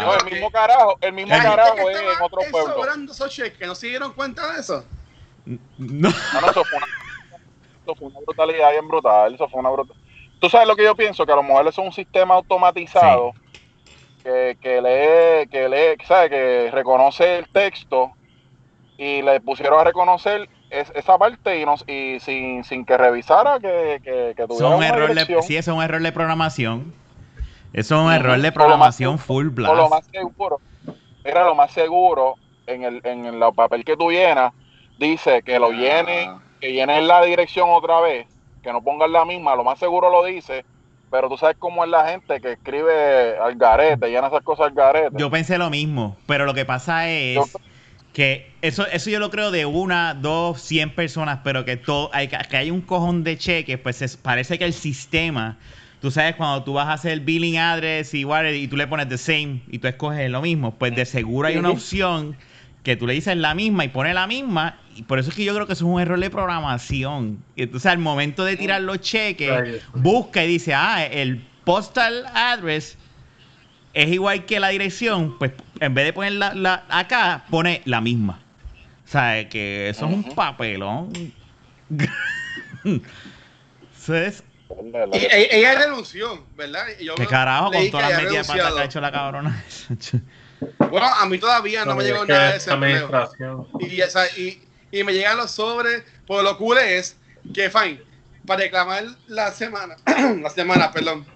No, el mismo carajo, el mismo carajo es en otro pueblo. sobrando esos cheques, ¿no se dieron cuenta de eso? No. No, no, eso fue una, eso fue una brutalidad bien brutal. Eso fue una brutal. Tú sabes lo que yo pienso, que a lo mejor es un sistema automatizado que, que lee, que lee, sabe, que reconoce el texto y le pusieron a reconocer es- esa parte y, no, y sin, sin que revisara que, que, que tuviera un una error de, sí, es un error de programación. Eso es un error de programación más- full o lo blast. más seguro, era lo más seguro en el, en el papel que tú llenas, dice que lo llenes, que llenes la dirección otra vez, que no pongas la misma, lo más seguro lo dice, pero tú sabes cómo es la gente que escribe al garete, llena esas cosas al garete. Yo pensé lo mismo, pero lo que pasa es Yo- que eso, eso yo lo creo de una, dos, cien personas, pero que todo, hay, que hay un cojón de cheques, pues es- parece que el sistema, tú sabes, cuando tú vas a hacer billing address y, whatever, y tú le pones the same y tú escoges lo mismo, pues de seguro hay una opción que tú le dices la misma y pone la misma, y por eso es que yo creo que eso es un error de programación. Y Entonces al momento de tirar los cheques, busca y dice, ah, el postal address es igual que la dirección, pues en vez de poner la, la- acá, pone la misma. O sea, que eso es un papelón. [laughs] Eso es- Y- e- ella renunció, ¿verdad? Y yo ¿Qué carajo con todas que las había metidas de pata que ha renunciado. hecho la cabrona? [laughs] Bueno, a mí todavía no me es llegó nada de ese empleo. Y, o sea, y, y me llegan los sobres. Pues lo cool es que, fine, para reclamar la semana, [clears throat] la semana, perdón,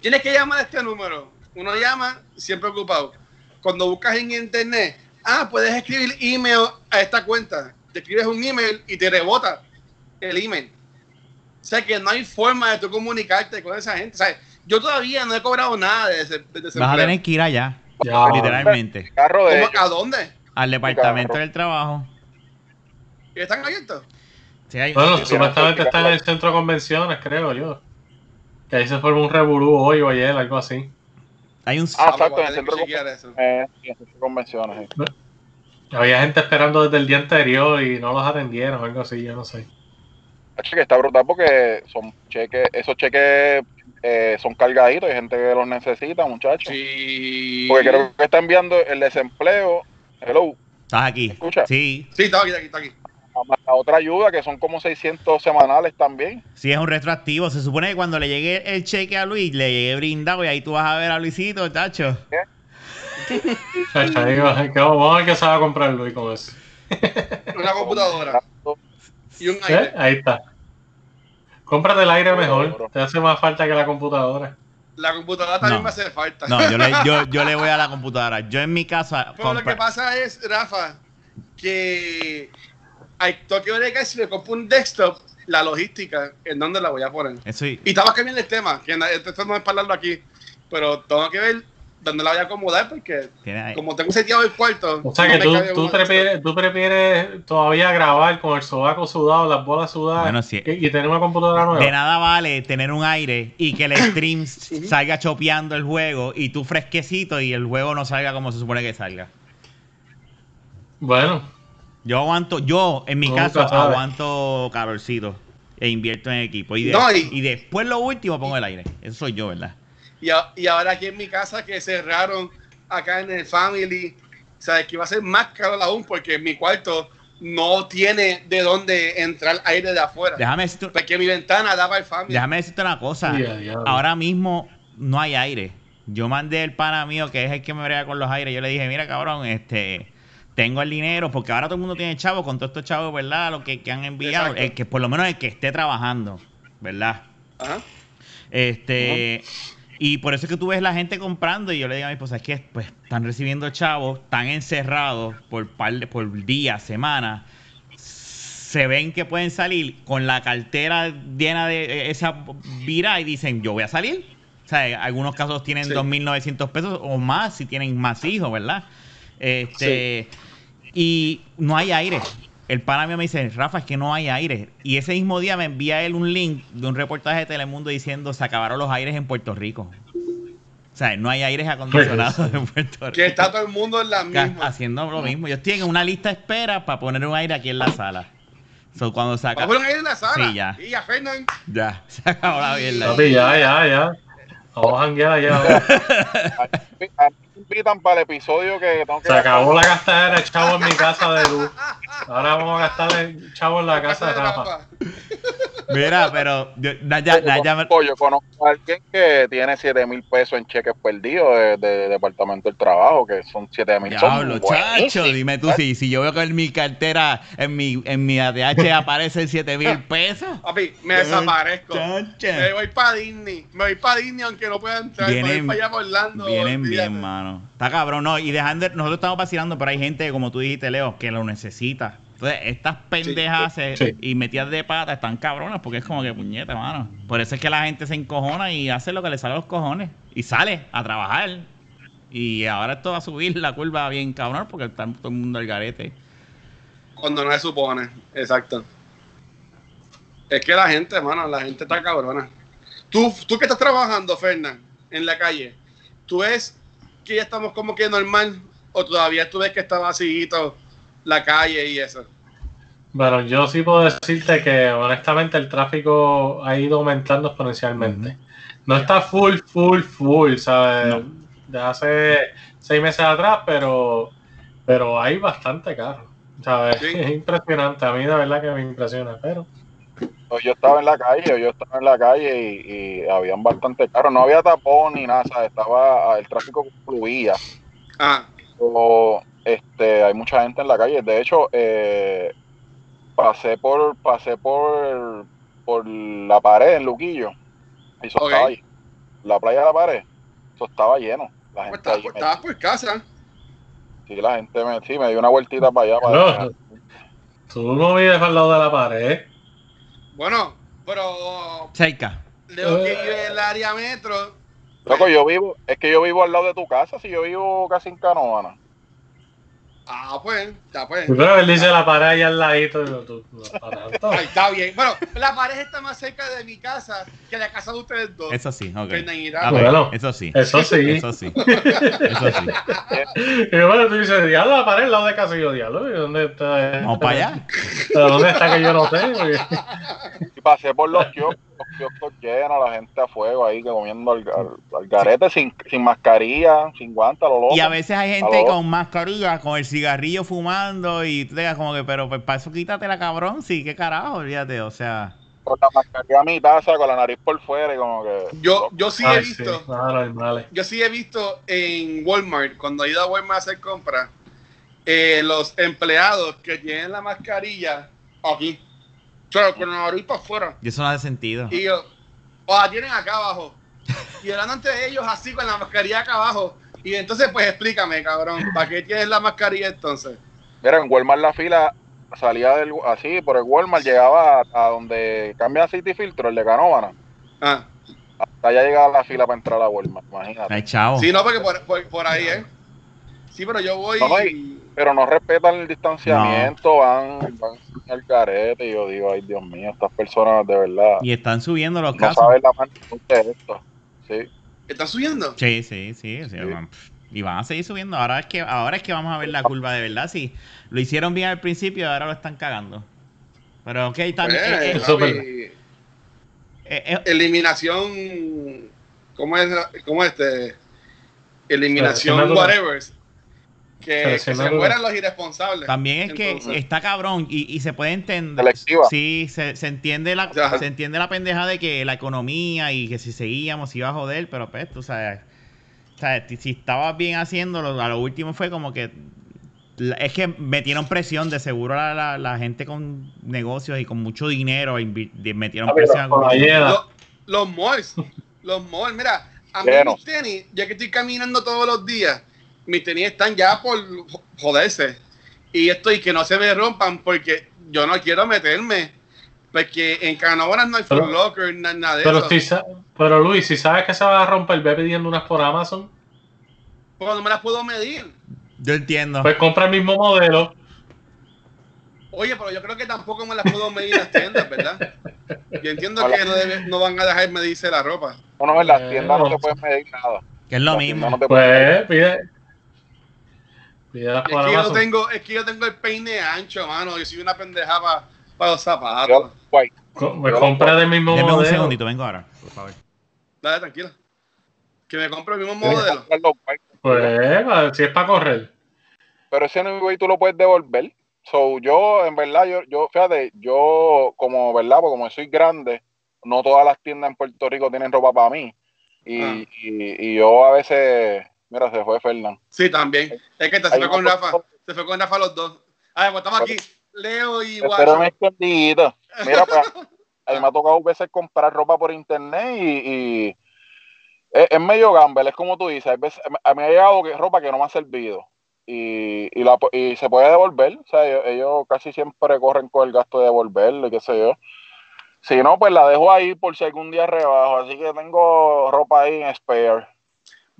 tienes que llamar a este número. Uno llama siempre ocupado. Cuando buscas en internet, ah, puedes escribir email a esta cuenta. Te escribes un email y te rebota el email. O sea que no hay forma de tú comunicarte con esa gente. O sea, yo todavía no he cobrado nada de ese, de ese Vas a tener que ir allá, Ya. literalmente, carro de ¿Cómo- ellos. ¿A dónde? al departamento del trabajo. ¿Están abiertos? Sí, hay- Bueno, Sí, supuestamente sí, está en el centro de convenciones, creo yo. Que ahí se formó un revolú hoy o ayer, algo así. Hay un... Ah, exacto, en el centro de voy a chequear eso. Eh, sí, en el centro de convenciones. Había gente esperando desde el día anterior y no los atendieron, algo así, yo no sé. Que está brutal porque son cheques, esos cheques eh, son cargaditos, hay gente que los necesita, muchachos. Sí. Porque creo que está enviando el desempleo, hello, ¿Estás aquí? escucha, Sí, Sí, está aquí, está aquí, está aquí. a, a otra ayuda que son como 600 semanales también. sí, es un retroactivo. Se supone que cuando le llegue el cheque a Luis, le llegue brindado y ahí tú vas a ver a Luisito, tacho. Que vamos a ver qué se va a comprar Luis con eso. Una computadora [laughs] y un ¿Eh? aire. Ahí está. Cómprate el aire mejor. Te hace más falta que la computadora. La computadora también No. me hace falta. No, yo le, [laughs] yo, yo le voy a la computadora. Yo en mi casa... Pero lo que pasa es, Rafa, que hay tengo que ver que si me compro un desktop, la logística, en dónde la voy a poner. Eso y- Y estaba cambiando el tema, que esto no es para hablarlo aquí, pero tengo que ver dónde la voy a acomodar porque como tengo seteado el cuarto, O sea no que tú, tú, prefieres, tú prefieres todavía grabar con el sobaco sudado, las bolas sudadas Bueno, sí. y, y tener una computadora nueva. De nada vale tener un aire y que el stream [laughs] salga chopeando el juego y tú fresquecito y el juego no salga como se supone que salga. Bueno, Yo aguanto, yo en mi Nunca caso aguanto calorcito e invierto en equipo. Y, de- No, y- y después lo último pongo el aire. Eso soy yo, ¿verdad? Y, a- y ahora aquí en mi casa que cerraron acá en el family, sabes que iba a ser más caro aún porque mi cuarto no tiene de dónde entrar aire de afuera. Déjame decirte, Porque mi ventana daba al family. déjame decirte una cosa. Ahora mismo no hay aire. Yo mandé el pana mío, que es el que me brega con los aires. Yo le dije, mira, cabrón, este tengo el dinero, porque ahora todo el mundo tiene chavos, con todos estos chavos, ¿verdad? Lo que, que han enviado. Exacto. El que, por lo menos el que esté trabajando, ¿verdad? Ajá. Este, y por eso es que tú ves la gente comprando y yo le digo a mi esposa, es que pues están recibiendo chavos, están encerrados por par de, por días, semanas, se ven que pueden salir con la cartera llena de eh, esa vira y dicen, yo voy a salir. O sea, en algunos casos tienen Sí. 2.900 pesos o más si tienen más hijos, ¿verdad? Este, y no hay aire. El pana mío me dice, Rafa, es que no hay aire. Y ese mismo día me envía él un link de un reportaje de Telemundo diciendo, se acabaron los aires en Puerto Rico. O sea, no hay aires acondicionados en Puerto Rico. Que está todo el mundo en la misma. Haciendo lo mismo. Yo estoy en una lista de espera para poner un aire aquí en la sala. So, cuando se acaba... Poner aire en la sala. Sí, ya. Y a Fernan. Ya, [laughs] se acabó la mierda. ya, ya, ya. Vamos a janguear ya. [laughs] Invitan para el episodio que tengo que Se acabó la gastadera de chavo en mi casa de luz. Ahora vamos a gastar el chavo en la casa de Rafa. Mira, pero yo, Naya- Naya me- Yo conozco a alguien que tiene 7 mil pesos en cheques perdidos de, de Departamento del Trabajo, que son 7 mil. Diablo, chacho, dime tú si, si yo veo que en mi cartera, en mi, en mi ATH aparecen 7 mil [laughs] pesos. Papi, me desaparezco. Chacha. Me voy para Disney. Me voy para Disney aunque no pueda entrar. me Vienen- voy para allá Orlando. Vienen bien, mano. Está cabrón, no. Y dejando, nosotros estamos vacilando, pero hay gente, como tú dijiste, Leo, que lo necesita. Entonces, estas pendejas eh, Sí. y metidas de pata están cabronas porque es como que puñeta, mano. Por eso es que la gente se encojona y hace lo que le sale a los cojones. Y sale a trabajar. Y ahora esto va a subir la curva bien cabrón porque está todo el mundo al garete. Cuando no se supone. Exacto. Es que la gente, hermano, la gente está cabrona. Tú, tú que estás trabajando, Fernán, en la calle, ¿tú ves que ya estamos como que normal? ¿O todavía tú ves que está vacío la calle y eso? Bueno, yo sí puedo decirte que honestamente el tráfico ha ido aumentando exponencialmente. No está full, full, full, ¿sabes? No. De hace seis meses atrás, pero, pero hay bastante carro, ¿sabes? Sí. [laughs] Es impresionante, a mí de verdad que me impresiona, pero Yo estaba en la calle, yo estaba en la calle y, y habían bastante carros. No había tapón ni nada, ¿sabes? estaba el tráfico fluía. Ah, Pero, este, hay mucha gente en la calle. De hecho, eh, pasé por pasé por por la pared en Luquillo. Y eso estaba ahí. La playa de la pared, eso estaba lleno. La pues gente estabas ahí por, me- estabas por casa. sí, la gente me, sí, me dio una vueltita para allá. Para no, tú no vives al lado de la pared. Bueno, pero Cerca. Leo que Eh. vive en el área metro. Loco, yo vivo, es que yo vivo al lado de tu casa, si yo vivo casi en Canoana. Ah, pues, ya pues. Pero él dice la pared allá al ladito. y tú-. Ay, está bien. Bueno, la pared está más cerca de mi casa que la casa de ustedes dos. Eso sí, ok. Ah, pues, Bueno. eso sí. Eso sí. Eso sí. Eso sí. [laughs] Y bueno, tú dices, diablo, la pared al lado de casa. Y yo, diablo, ¿y dónde está? Vamos para allá. ¿Pero dónde está que yo no sé? Y pasé por los kioscos, los kioscos llenos, la gente a fuego ahí que comiendo al, al- al garete sin, sin mascarilla, sin guantes, lo loco. Y a veces hay gente con mascarilla, con el cigarrillo fumando y tú te digas como que, pero pues para eso quítatela, cabrón. Sí, qué carajo, olvídate. O sea, Con la mascarilla a mitad, o sea, con la nariz por fuera y como que... Yo, yo sí he visto, Nada normal. yo sí he visto en Walmart, cuando he ido a Walmart a hacer compras, eh, los empleados que tienen la mascarilla aquí. Claro, con la nariz para afuera. y eso no hace sentido. Y yo, o la tienen acá abajo. Y hablando entre ellos así con la mascarilla acá abajo. Y entonces, pues explícame, cabrón, ¿para qué tienes la mascarilla entonces? Mira, en Walmart la fila salía del, así, por el Walmart, llegaba a, a donde cambia City Filtro, el de Canóvana. Ah, Hasta allá llegaba la fila para entrar a Walmart, imagínate. Ay, chavo. sí, no, porque por, por, por ahí, ¿eh? Sí, pero yo voy. No, no, Pero no respetan el distanciamiento, van, van al carete y yo digo, ay Dios mío, estas personas de verdad Y están subiendo los no casos. saben la magnitud de esto. Sí. ¿Están subiendo? Sí, sí, sí. o sea, Sí. van- Y van a seguir subiendo. Ahora es que ahora es que vamos a ver la curva de verdad. Sí, lo hicieron bien al principio y ahora lo están cagando. Pero ok, también. Pues, eh, eh, eso eh, eh, eliminación. ¿Cómo es? ¿Cómo es este? Eliminación, whatever. Que, que se mueran los irresponsables. También es que Entonces, está cabrón y, y se puede entender. Selectiva. Sí, se, se entiende la Ajá. se entiende la pendeja de que la economía y que si seguíamos iba a joder, pero pues tú sabes, o sea, ti- si estabas bien haciéndolo, a lo último fue como que es que metieron presión, de seguro la, la- la gente con negocios y con mucho dinero metieron presión. con los malls, los malls, mira, a mí mis tenis, ya que estoy caminando todos los días, mis tenis están ya por jo- joderse. Y esto, y que no se me rompan porque yo no quiero meterme. Porque en Canóvanas no hay Pero- Locker, na- nada de Pero, eso. si sa- pero Luis, si sabes que se va a romper, ve pidiendo unas por Amazon, Porque no me las puedo medir. Yo entiendo. pues compra el mismo modelo. Oye, pero yo creo que tampoco me las puedo medir las tiendas, ¿verdad? Yo entiendo Hola. que no, debe- no van a dejar medirse la ropa. Uno en las Eh, tiendas no no. te puedes medir nada. que es lo Las mismo. no te Pues pide. Es que, yo tengo, es que yo tengo el peine ancho, mano. Yo soy una pendejada para los zapatos. Co- Me compra del mismo Deme un modelo. segundito, vengo ahora, por favor. Dale, tranquila. Que me compre el mismo modelo. Pues, si es para correr. Pero ese no güey tú lo puedes devolver. So, yo, en verdad, yo, yo, fíjate, yo, como, ¿verdad? Porque como soy grande, no todas las tiendas en Puerto Rico tienen ropa para mí. Y, Ah. y, y yo a veces, mira, se fue Fernán. Sí, también. Es que se Hay fue con Rafa. Se fue con Rafa los dos. A ver, pues estamos aquí. Leo y Pero un escondidito. Mira, pues, [laughs] a mí me ha tocado veces comprar ropa por internet y, y es, es medio gamble, es como tú dices. Hay veces, a mí me ha llegado ropa que no me ha servido y, y, la, y se puede devolver. O sea, ellos, ellos casi siempre corren con el gasto de devolverlo y qué sé yo. Si no, pues la dejo ahí por si algún día rebajo. Así que tengo ropa ahí en spare.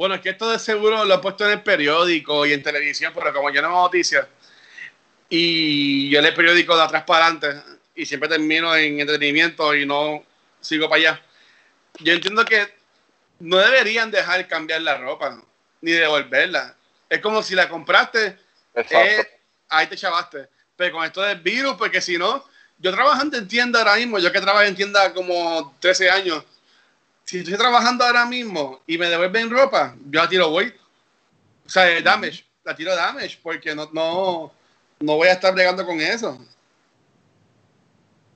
Bueno, es que esto de seguro lo he puesto en el periódico y en televisión, pero como yo no hago noticias, y yo leo el periódico de atrás para adelante, y siempre termino en entretenimiento y no sigo para allá. Yo entiendo que no deberían dejar cambiar la ropa, ni devolverla. Es como si la compraste, eh, ahí te chavaste. Pero con esto del virus, porque si no, yo trabajando en tienda ahora mismo, yo que trabajo en tienda como 13 años, si estoy trabajando ahora mismo y me devuelven ropa, yo la tiro voy. O sea, damage, la tiro damage, porque no, no, no voy a estar bregando con eso.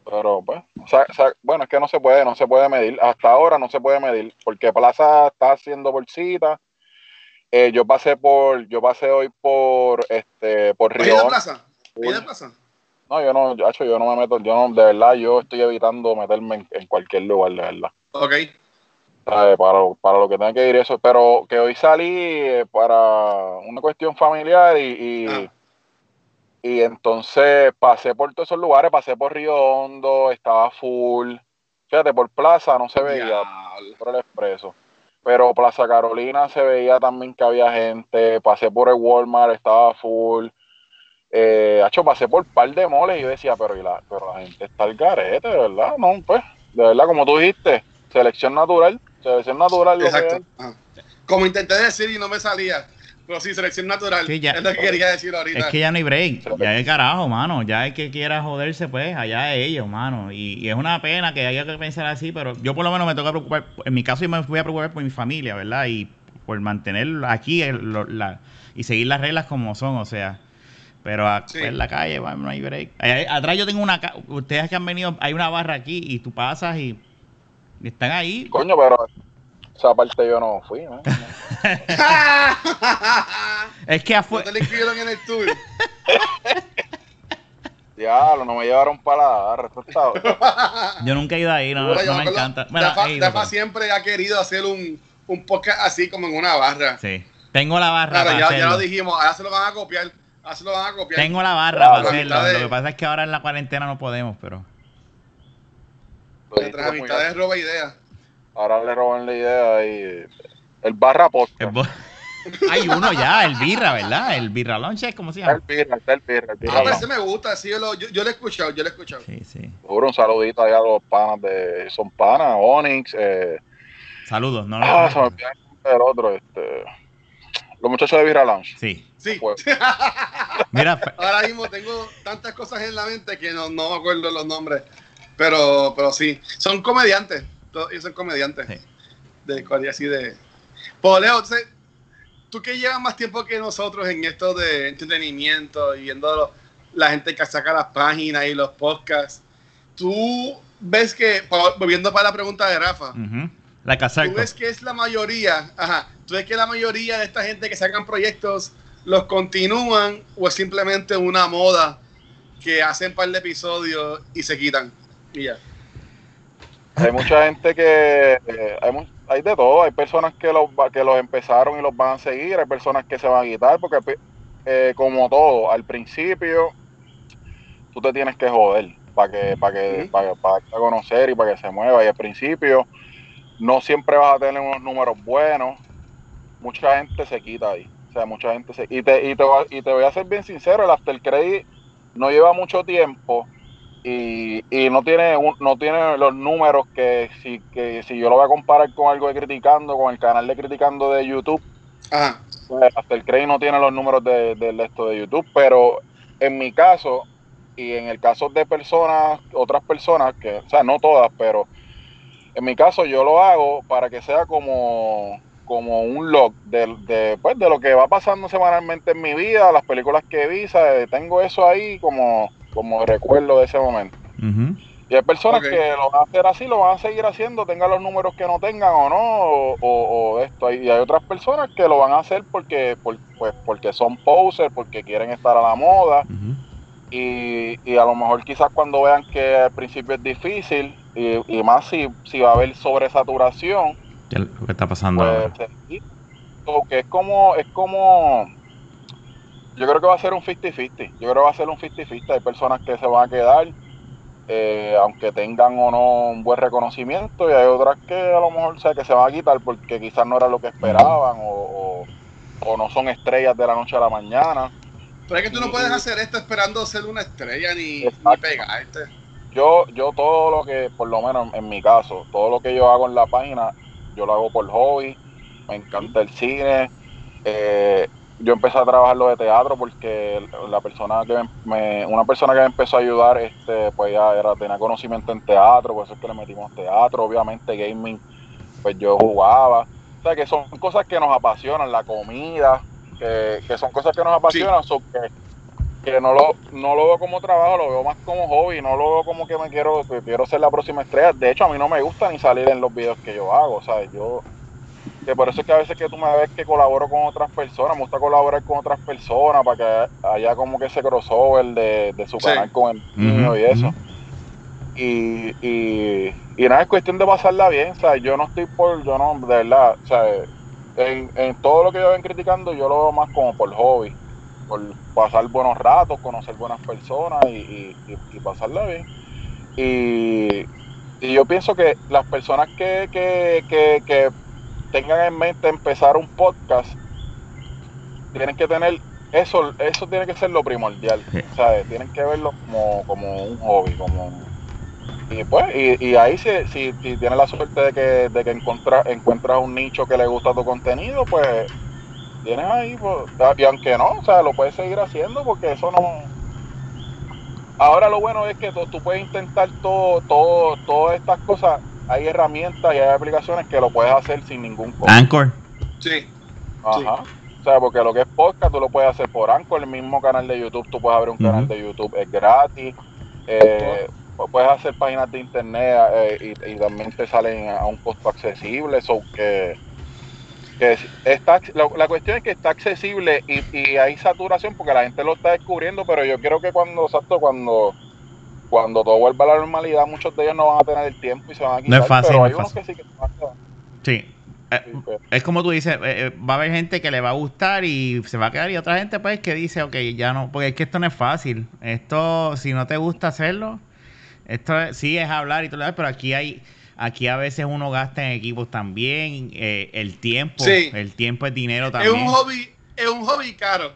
Pero pues, o sea, o sea, bueno, es que no se puede, no se puede medir. Hasta ahora no se puede medir, porque Plaza está haciendo bolsitas. Eh, yo pasé por, yo pasé hoy por este, por ¿Ahí Río. de Hondo. plaza? ¿Ahí de plaza? No, yo no, yo, yo no me meto, yo no, de verdad, yo estoy evitando meterme en, en cualquier lugar, de verdad. Ok. Para, para lo que tenga que ir eso, pero que hoy salí eh, para una cuestión familiar y, y, Ah. y entonces pasé por todos esos lugares, pasé por Río Hondo, estaba full. Fíjate, por Plaza no se veía, por el expreso. Pero Plaza Carolina se veía también que había gente. Pasé por el Walmart, estaba full. eh, hecho, pasé por un par de moles y yo decía, pero, y la, pero la gente está al garete, de verdad, no, pues, de verdad, como tú dijiste, selección natural, selección natural. Exacto. Como intenté decir y no me salía. Pero sí, selección natural. Sí, ya. Es lo que quería decir ahorita. Es que ya no hay break, ya es carajo, mano. Ya el que quiera joderse, pues, allá es ellos, mano. Y, y es una pena que haya que pensar así, pero yo por lo menos me toca preocupar, en mi caso yo me voy a preocupar por mi familia, ¿verdad? Y por mantener aquí el- lo- la- y seguir las reglas como son, o sea. Pero a- Sí. en la calle, no hay break. Atrás yo tengo una, ustedes que han venido, hay una barra aquí y tú pasas y están ahí. Coño, pero esa parte yo no fui, ¿no? [laughs] Es que no afuera... te lo incluyeron en el tour. [laughs] Diablo, no me llevaron para la barra, está... Yo nunca he ido ahí, no, Bueno, yo no me encanta. Bueno, ido, siempre ha querido hacer un, un podcast así como en una barra. Sí. Tengo la barra Claro, para ya, ya lo dijimos, ahora se lo van a copiar. Ahora se lo van a copiar. Tengo la barra Claro, para hacerlo. de- Lo que pasa es que ahora en la cuarentena no podemos, pero. Nuestras amistades roba ideas. Ahora le roban la idea y el barra bo- [laughs] Hay uno ya, el birra, ¿verdad? El birra lunch, ¿cómo se llama? el birra, el birra, el birra. Ah, pero ese me gusta, sí, yo lo, yo, yo lo he escuchado, yo lo he escuchado. Sí, sí. Seguro un saludito allá a los panas de son panas, Onyx, eh, Saludos, ¿no? ah, se me olvidó el nombre del otro, este, los muchachos de Birra Lounge. Sí. Sí, [laughs] Mira, ahora mismo tengo tantas cosas en la mente que no, no me acuerdo los nombres. Pero, pero sí, son comediantes. Todos ellos son comediantes. Sí. De comedia así de. Pues Leo, tú que llevas más tiempo que nosotros en esto de entretenimiento y viendo lo- la gente que saca las páginas y los podcasts, tú ves que, volviendo para la pregunta de Rafa, ujú, la tú casarco. ves que es la mayoría, ajá, tú ves que la mayoría de esta gente que sacan proyectos los continúan o es simplemente una moda que hacen un par de episodios y se quitan y ya. hay mucha gente que, eh, hay, hay de todo, hay personas que los, que los empezaron y los van a seguir, hay personas que se van a quitar, porque eh, como todo, al principio tú te tienes que joder para que, para que, Ujú. para, para conocer y para que se mueva, y al principio no siempre vas a tener unos números buenos, mucha gente se quita ahí, o sea, mucha gente se, y te, y te, y te voy a ser bien sincero, el After Credit no lleva mucho tiempo, y, y no tiene un- no tiene los números que si que si yo lo voy a comparar con algo de criticando con el canal de criticando de YouTube Ajá. pues, hasta el Cray no tiene los números de, de esto de YouTube pero en mi caso y en el caso de personas otras personas que o sea no todas pero en mi caso yo lo hago para que sea como como un log de, de, pues, de lo que va pasando semanalmente en mi vida las películas que vi ¿sabes? tengo eso ahí como como recuerdo de ese momento y hay personas que lo van a hacer así, lo van a seguir haciendo, tengan los números que no tengan o no, o, o- o esto. Y hay otras personas que lo van a hacer porque, por- pues, porque son posers, porque quieren estar a la moda. Y, y a lo mejor quizás cuando vean que al principio es difícil, y, y más si, si va a haber sobresaturación, que está pasando pues ahora. que es como, es como, yo creo que va a ser un 50-50, yo creo que va a ser un 50-50, hay personas que se van a quedar, eh, aunque tengan o no un buen reconocimiento, y hay otras que a lo mejor o sea, que se van a quitar porque quizás no era lo que esperaban, o, o- o no son estrellas de la noche a la mañana. Pero es que tú no puedes hacer esto esperando ser una estrella ni, ni pegarte. Yo, yo todo lo que, por lo menos en mi caso, todo lo que yo hago en la página, yo lo hago por hobby, me encanta el cine. eh, yo empecé a trabajar lo de teatro porque la persona que me, una persona que me empezó a ayudar, este, pues ya era, tenía conocimiento en teatro, por eso es que le metimos teatro, obviamente gaming, pues yo jugaba. O sea que son cosas que nos apasionan, la comida, que, que son cosas que nos apasionan, so que que no lo, no lo veo como trabajo, lo veo más como hobby, no lo veo como que me quiero, que quiero ser la próxima estrella. De hecho, a mí no me gusta ni salir en los videos que yo hago, ¿sabes? Yo, que por eso es que a veces que tú me ves que colaboro con otras personas, me gusta colaborar con otras personas para que haya como que ese crossover de, de su Sí. canal con el mío y eso. Y, y, y nada, es cuestión de pasarla bien, o sea, yo no estoy por, yo no, de verdad, o sea, en, en todo lo que yo ven criticando, yo lo veo más como por hobby, por pasar buenos ratos, conocer buenas personas y, y, y- y pasarla bien. Y, y yo pienso que las personas que, que, que, que tengan en mente empezar un podcast, tienen que tener eso, eso tiene que ser lo primordial. ¿sabes? Tienen que verlo como, como un hobby, como y pues, y, y ahí si, si, si tienes la suerte de que, de que encuentra- encuentras un nicho que le gusta tu contenido, pues tienes ahí, pues, y aunque no, o sea, lo puedes seguir haciendo porque eso no... Ahora lo bueno es que tú, tú puedes intentar todo, todo, todas estas cosas, hay herramientas y hay aplicaciones que lo puedes hacer sin ningún costo. Anchor. Sí. Ajá. O sea, porque lo que es podcast tú lo puedes hacer por Anchor, el mismo canal de YouTube, tú puedes abrir un canal de YouTube, es gratis. Eh, pu- puedes hacer páginas de internet eh, y, y también te salen a un costo accesible. So que, que está, la, la cuestión es que está accesible y, y hay saturación porque la gente lo está descubriendo, pero yo creo que cuando, exacto, cuando cuando todo vuelva a la normalidad, muchos de ellos no van a tener el tiempo y se van a quitar. es fácil, pero no hay es unos fácil. que sí que se van a quedar. Sí. Eh, es como tú dices, eh, eh, va a haber gente que le va a gustar y se va a quedar y otra gente pues que dice, ok, ya no, porque es que esto no es fácil. Esto, si no te gusta hacerlo, esto es- sí es hablar y todo lo demás, pero aquí hay, aquí a veces uno gasta en equipos también, eh, el tiempo, Sí. el tiempo es dinero Es también. un hobby, es un hobby caro.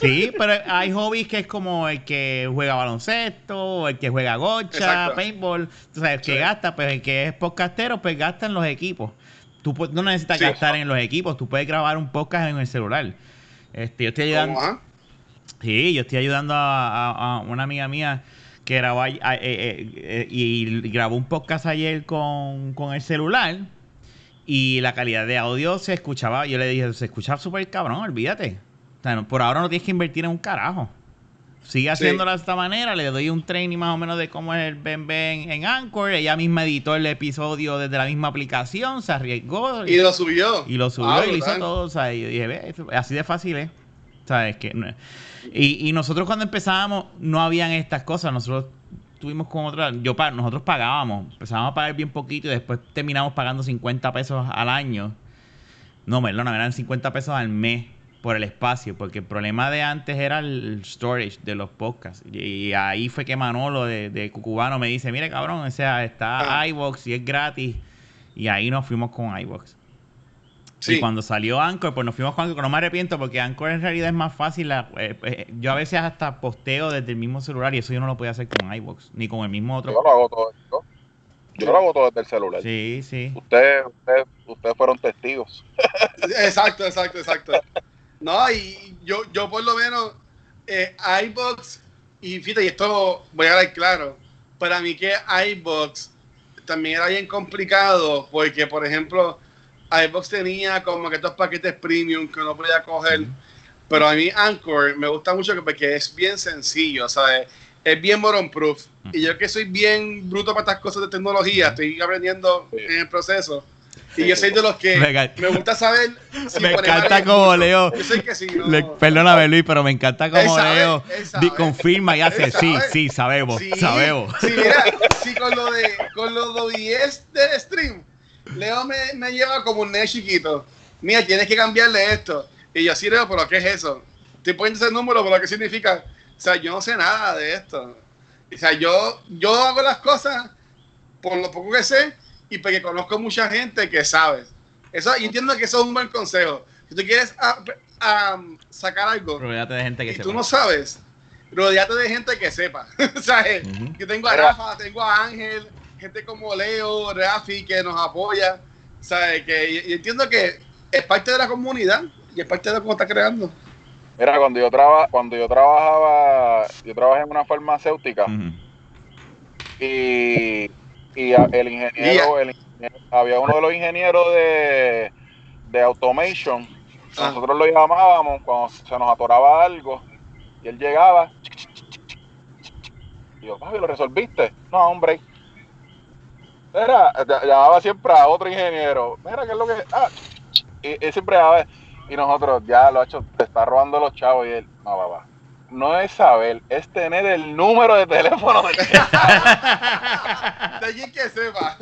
Sí, pero hay hobbies que es como el que juega baloncesto, el que juega gocha, Exacto. paintball, tú sabes, que Sí. gasta, pues el que es podcastero, pues gasta en los equipos. Tú no necesitas Sí. gastar en los equipos, tú puedes grabar un podcast en el celular. Este, yo estoy ayudando, ajá. sí, yo estoy ayudando a, a- a una amiga mía que grabó eh, eh, eh, y grabó un podcast ayer con, con el celular y la calidad de audio se escuchaba, yo le dije, se escucha súper cabrón, olvídate. Sea, no- por ahora no tienes que invertir en un carajo. Sigue haciéndolo de esta manera, le doy un training más o menos de cómo es el Ben Ben en Anchor, ella misma editó el episodio desde la misma aplicación, se arriesgó Y lo subió. y lo subió Ah, y lo hizo todo. O sea, y yo dije, ve, así de fácil es. ¿Sabes? Que no- y, y nosotros cuando empezábamos no habían estas cosas. Nosotros tuvimos como otra. Yo nosotros pagábamos. Empezábamos a pagar bien poquito y después terminamos pagando 50 pesos al año. No, perdón, eran 50 pesos al mes por el espacio, porque el problema de antes era el storage de los podcasts. Y ahí fue que Manolo de, de Cucubano me dice, mire cabrón, o sea, está Ah. iVox y es gratis. Y ahí nos fuimos con iVox. Sí. Y cuando salió Anchor, pues nos fuimos con Anchor, que no me arrepiento porque Anchor en realidad es más fácil. la- eh, eh, yo a veces hasta posteo desde el mismo celular y eso yo no lo podía hacer con iVox, ni con el mismo otro. Yo lo hago todo esto. Yo lo hago todo desde el celular. Sí, sí. Ustedes, ustedes, ustedes fueron testigos. [laughs] Exacto, exacto, exacto. No, y yo, yo por lo menos, eh, iBox, y fíjate, y esto voy a hablar claro, para mí que iBox también era bien complicado, porque por ejemplo, iBox tenía como que estos paquetes premium que uno podía coger, pero a mí Anchor me gusta mucho que- porque es bien sencillo, ¿sabes? Es bien bottom proof. Y yo que soy bien bruto para estas cosas de tecnología, estoy aprendiendo en el proceso. Y yo soy de los que Me gusta saber [laughs] si Me encanta como. Leo. Yo sé que sí, no. Le- perdóname Luis, pero me encanta como sabe, Leo di- confirma y hace, sí, sí, sabemos, Sí, sabemos. Sí, mira, sí, con lo de con lo de OBS del stream, Leo me, me lleva como un nene chiquito. Mira, tienes que cambiarle esto. Y yo, sí, Leo, pero ¿qué es eso? Estoy poniendo ese número, pero ¿qué significa? O sea, yo no sé nada de esto. O sea, yo, yo hago las cosas por lo poco que sé y porque conozco mucha gente que sabe. Eso, y entiendo que eso es un buen consejo. Si tú quieres ah, ah, sacar algo Rodeate de gente que y sepa. tú no sabes, rodeate de gente que sepa. [laughs] ¿Sabes? Ujú. Yo tengo a. Rafa, tengo a Ángel, gente como Leo, Rafi, que nos apoya. ¿Sabes? Que y- y entiendo que es parte de la comunidad y es parte de lo que está creando. Mira, cuando yo traba, cuando yo trabajaba, yo trabajé en una farmacéutica Ujú. y, y el ingeniero, el ingeniero- había uno de los ingenieros de, de automation, Ah. nosotros lo llamábamos cuando se nos atoraba algo y él llegaba y yo, papi, ¿lo resolviste? No, hombre. Era, ll- llamaba siempre a otro ingeniero. Mira, ¿qué es lo que...? Ah, y, y siempre y nosotros, ya lo ha hecho, te está robando los chavos y él, no, papá. No es saber, es tener el número de teléfono del De [laughs] alguien que sepa.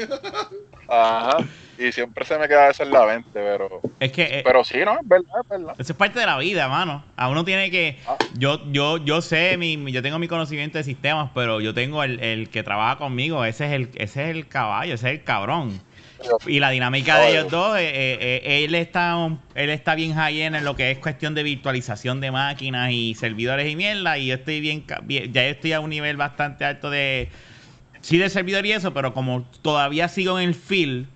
Ajá. Y siempre se me queda eso en la mente, pero. Es que eh, Pero sí, ¿no? Es verdad, es verdad. Eso es parte de la vida, mano. A uno tiene que. Ah. Yo, yo, yo sé, mi, mi- yo tengo mi conocimiento de sistemas, pero yo tengo el, el que trabaja conmigo, ese es el, ese es el caballo, ese es el cabrón. Y la dinámica de ellos dos, eh, eh, eh, él está él está bien high end en lo que es cuestión de virtualización de máquinas y servidores y mierda. Y yo estoy bien, bien- ya estoy a un nivel bastante alto de sí de servidor y eso, pero como todavía sigo en el field,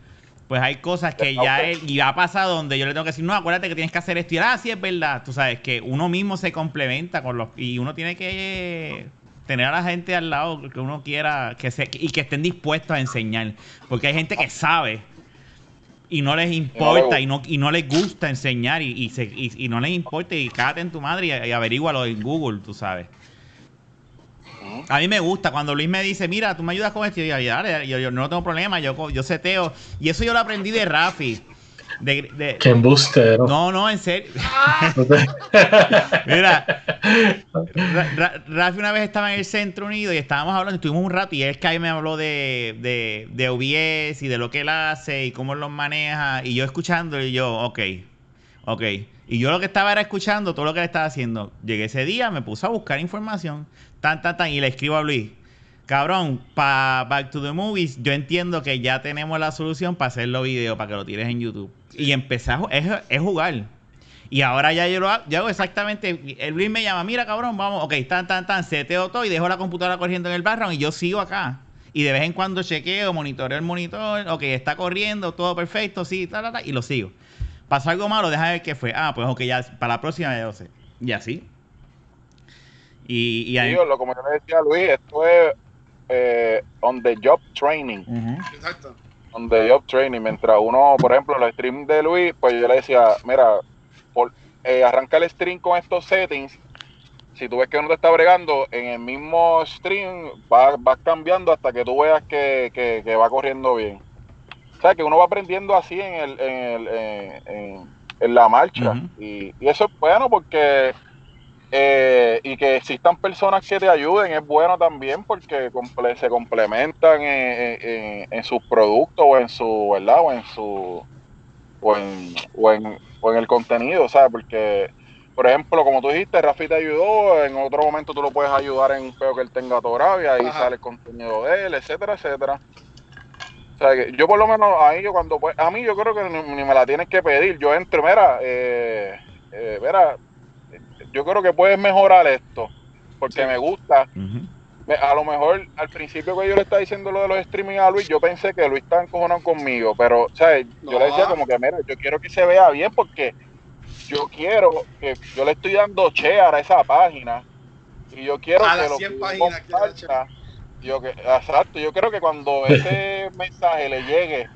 pues hay cosas que ya él, y ha pasado donde yo le tengo que decir, no, acuérdate que tienes que hacer esto. Y ah, sí es verdad. Tú sabes que uno mismo se complementa con los y uno tiene que tener a la gente al lado que uno quiera que se, y que estén dispuestos a enseñar. Porque hay gente que sabe y no les importa y no, y no les gusta enseñar y, y, se- y- y no les importa y cágate en tu madre y, averígualo en Google, tú sabes. A mí me gusta cuando Luis me dice, mira, tú me ayudas con esto. Y yo, "Dale, yo, yo no tengo problema, yo, yo seteo. Y eso yo lo aprendí de Rafi. De, de- Que embustero. no, no, en serio. [laughs] Mira, Ra- Ra- Rafi una vez estaba en el Centro Unido y estábamos hablando, estuvimos un rato y él que ahí me habló de, de, de OBS y de lo que él hace y cómo él los maneja. Y yo escuchando y yo, ok, ok. Y yo lo que estaba era escuchando todo lo que él estaba haciendo. Llegué ese día, me puse a buscar información, tan, tan, tan, y le escribo a Luis. Cabrón, para Back to the Movies, yo entiendo que ya tenemos la solución para hacerlo video, para que lo tires en YouTube. Y empecé a es, es jugar. Y ahora ya yo lo hago, yo hago exactamente. El Luis me llama, mira cabrón, vamos, ok, tan, tan, tan, seteo todo y dejo la computadora corriendo en el background y yo sigo acá. Y de vez en cuando chequeo, monitoreo el monitor, ok, está corriendo, todo perfecto, sí, ta, ta, ta, y lo sigo. Pasó algo malo, deja ver qué fue. Ah, pues ok, ya, para la próxima ya lo sé. Y así. Y, y ahí. Como yo le decía a Luis, esto es eh, on the job training. Exacto. On the job training. Mientras uno, por ejemplo, los streams de Luis, pues yo le decía, mira, por, eh, arranca el stream con estos settings. Si tú ves que no te está bregando, en el mismo stream vas, vas cambiando hasta que tú veas que, que- que va corriendo bien. O sea, que uno va aprendiendo así en, el, en, el- en- en- en la marcha. Y, y eso es bueno porque eh, y que existan personas que te ayuden es bueno también porque comple- se complementan en, en- sus productos o en su verdad o en su o en, o en, o en el contenido ¿sabes? porque por ejemplo como tú dijiste Rafi te ayudó en otro momento tú lo puedes ayudar en un peo que él tenga atorado y ahí Ajá. sale el contenido de él etcétera etcétera o sea, que yo por lo menos ahí yo cuando pues, a mí yo creo que ni, ni me la tienes que pedir yo entro mira eh, eh, mira yo creo que puedes mejorar esto porque Sí. me gusta me- a lo mejor al principio que yo le estaba diciendo lo de los streaming a Luis yo pensé que Luis estaba encojonado conmigo pero ¿sabes? yo No. le decía como que mira yo quiero que se vea bien porque yo quiero que yo le estoy dando share a esa página y yo quiero A que lo 100 que páginas comparta, yo que exacto yo creo que cuando [laughs] ese mensaje le llegue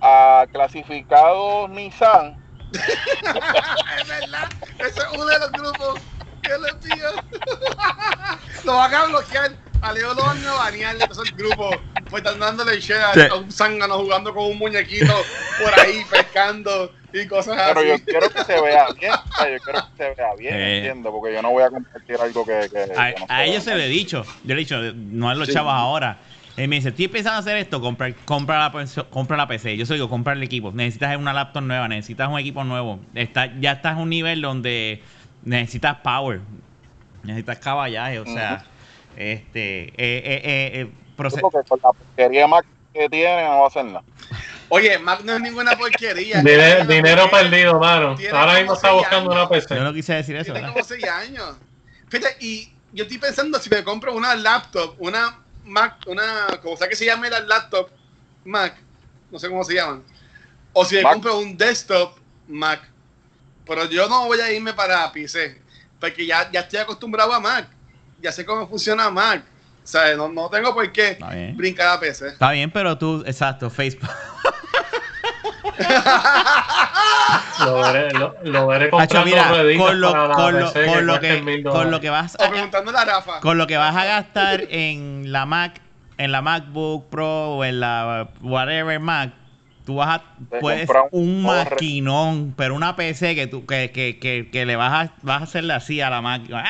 a clasificados Nissan es verdad. Ese es uno de los grupos que le pido. [laughs] lo van a bloquear. A Leo lo van a banear de esos grupos. Pues están dándole share a- Sí. a un zángano jugando con un muñequito por ahí, [laughs] pescando y cosas pero yo así. quiero que se vea bien yo quiero que se vea bien Eh. entiendo porque yo no voy a compartir algo que, que- A, que no a se ellos se lo he dicho. Yo le he dicho, no a los Sí. chavos ahora. Él me dice, estoy pensando hacer esto, compra, compra, la, compra la PC. Yo soy digo, compra el equipo. Necesitas una laptop nueva, necesitas un equipo nuevo. Está, ya estás en un nivel donde necesitas power, necesitas caballaje, o sea, este, eh, eh, eh, eh, porque con la porquería más que tiene no va a hacer nada. Oye, Mac no es ninguna porquería. Dinero perdido, mano. Tiene Ahora mismo está buscando años. una PC. yo no quise decir eso, Tiene ¿verdad? como 6 años. Fíjate, y yo estoy pensando si me compro una laptop, una Mac, una, como sea que se llame la laptop Mac, no sé cómo se llaman, o si me Mac. compro un desktop Mac. Pero yo no voy a irme para PC, porque ya, ya estoy acostumbrado a Mac, ya sé cómo funciona Mac. O sea, no, no tengo por qué brincar a PC. Está bien, pero tú, exacto, Facebook. [laughs] Lo veré, lo, lo veré Hacho, comprando mira, rueditas con lo, para con lo, con que, mil con lo dólares. que vas a, preguntándole a Rafa. con lo que vas a gastar en la Mac, en la MacBook Pro o en la whatever Mac, tú vas a puedes un un maquinón, pero una PC que tú que, que, que, que le vas a vas a hacerle así a la máquina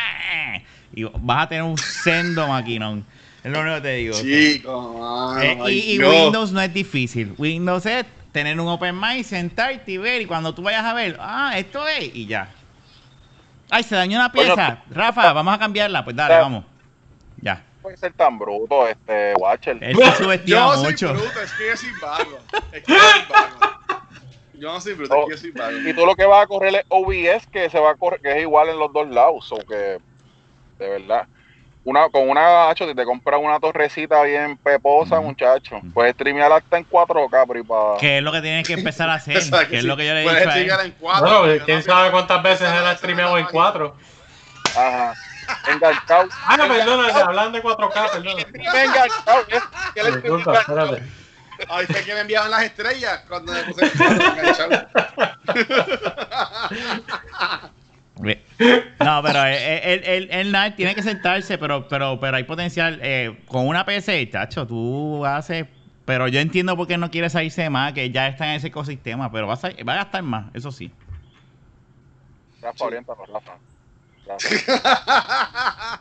y vas a tener un sendo maquinón. Es lo único que te digo. Chico, mano, Eh, y. Windows no es difícil. Windows es tener un Open Mind, sentarte y ver. Y cuando tú vayas a ver, ah, esto es, y ya. Ay, se dañó una pieza. Rafa, vamos a cambiarla. Pues dale, Ya. vamos. Ya. puede ser tan bruto, este, Watcher. Él se subestima Yo no soy mucho. bruto, es que yo soy vago. Es que yo soy vago. Yo no soy bruto, es que yo soy vago. Y tú lo que vas a correr es OBS, que se va a correr, que es igual en los dos lados, o que, de verdad. Una, con una, hacho, si te compras una torrecita bien peposa, Ujú. muchacho, puedes streamear hasta en 4K, pero y para... Que es lo que tienes que empezar a hacer. [laughs] Que es sí. lo que yo le he Puedes streamear en cuatro, Bueno, porque quién rápido. sabe cuántas veces él ha streameado en me 4. Ajá. Enganchado. Ah, perdona, te hablan de 4K, perdona. Enganchado, es que él Disculpa, espérate. Ay, fue que me enviaban las estrellas cuando me puse enganchado. [laughs] No, pero él, él, él- él nada, tiene que sentarse, pero, pero, pero hay potencial. eh, con una PC, chacho, tú haces. Pero yo entiendo por qué no quiere salirse más, que ya está en ese ecosistema, pero va a, va a gastar más, eso sí. Rafa, oriéntanos, Rafa. Rafa.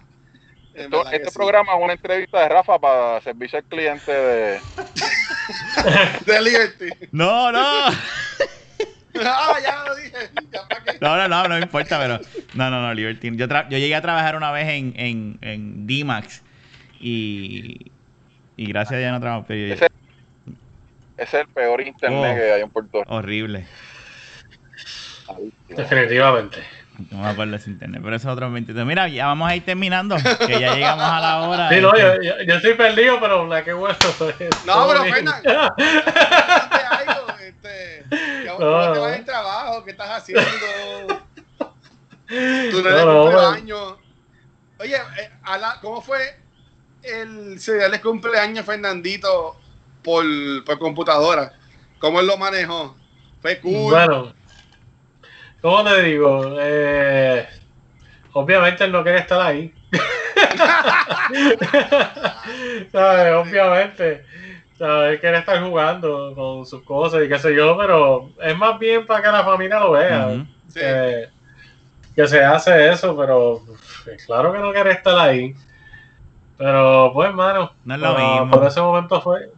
Esto- este sí. programa es una entrevista de Rafa para servicio al cliente de... [laughs] De Liberty. No, no. [laughs] ah, ya lo dije. Ya. No, no, no, no me importa, pero. No, no, no, Liberty. Yo, tra- yo llegué a trabajar una vez en, en, en D-Max y. Y gracias a Dios no trabajo. pero Ese- Ese es el peor internet Oh. que hay en Puerto Rico. horrible. Definitivamente. No me acuerdo ese internet, pero eso es otro 23. Mira, ya vamos a ir terminando, que ya llegamos a la hora. Sí, no, Este, yo, yo, yo estoy perdido, pero la que bueno. No, Todo pero. Fernan, Cuéntame algo, este, ¿qué- ¿Cómo No, te no. va el trabajo? ¿Qué estás haciendo? Tu No, no, cumple bueno. años. Oye, eh, a la- ¿cómo fue el serial de cumpleaños Fernandito por, por computadora? ¿Cómo él lo manejó? Fue cool. Bueno, ¿cómo te digo? Eh, obviamente él no quiere estar ahí. [laughs] [laughs] ¿Sabes? Obviamente. Quiere estar jugando con sus cosas y qué sé yo, pero es más bien para que la familia lo vea. Que, que se hace eso, pero pues, claro que no quiere estar ahí. Pero pues, hermano, No es lo por- mismo. por ese momento fue.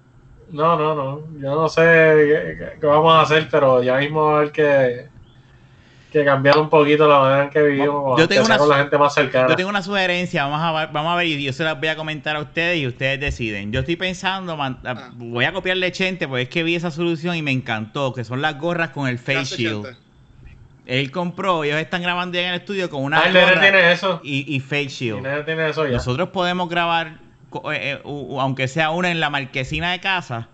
No, no, no. Yo no sé qué, qué- qué vamos a hacer, pero ya mismo hay que, que cambiar un poquito la manera en que vivimos Yo tengo una- con la gente más cercana. Yo tengo una sugerencia, vamos a, ver- vamos a ver y yo se las voy a comentar a ustedes y ustedes deciden. Yo estoy pensando, man- Ah. voy a copiarle Chente porque es que vi esa solución y me encantó, que son las gorras con el face Gracias, shield. Chente. Él compró, ellos están grabando ya en el estudio con una Ah, el nene gorra tiene eso. y, y face El shield. tiene eso ya. Nosotros podemos grabar, eh, eh, aunque sea una en la marquesina de casa.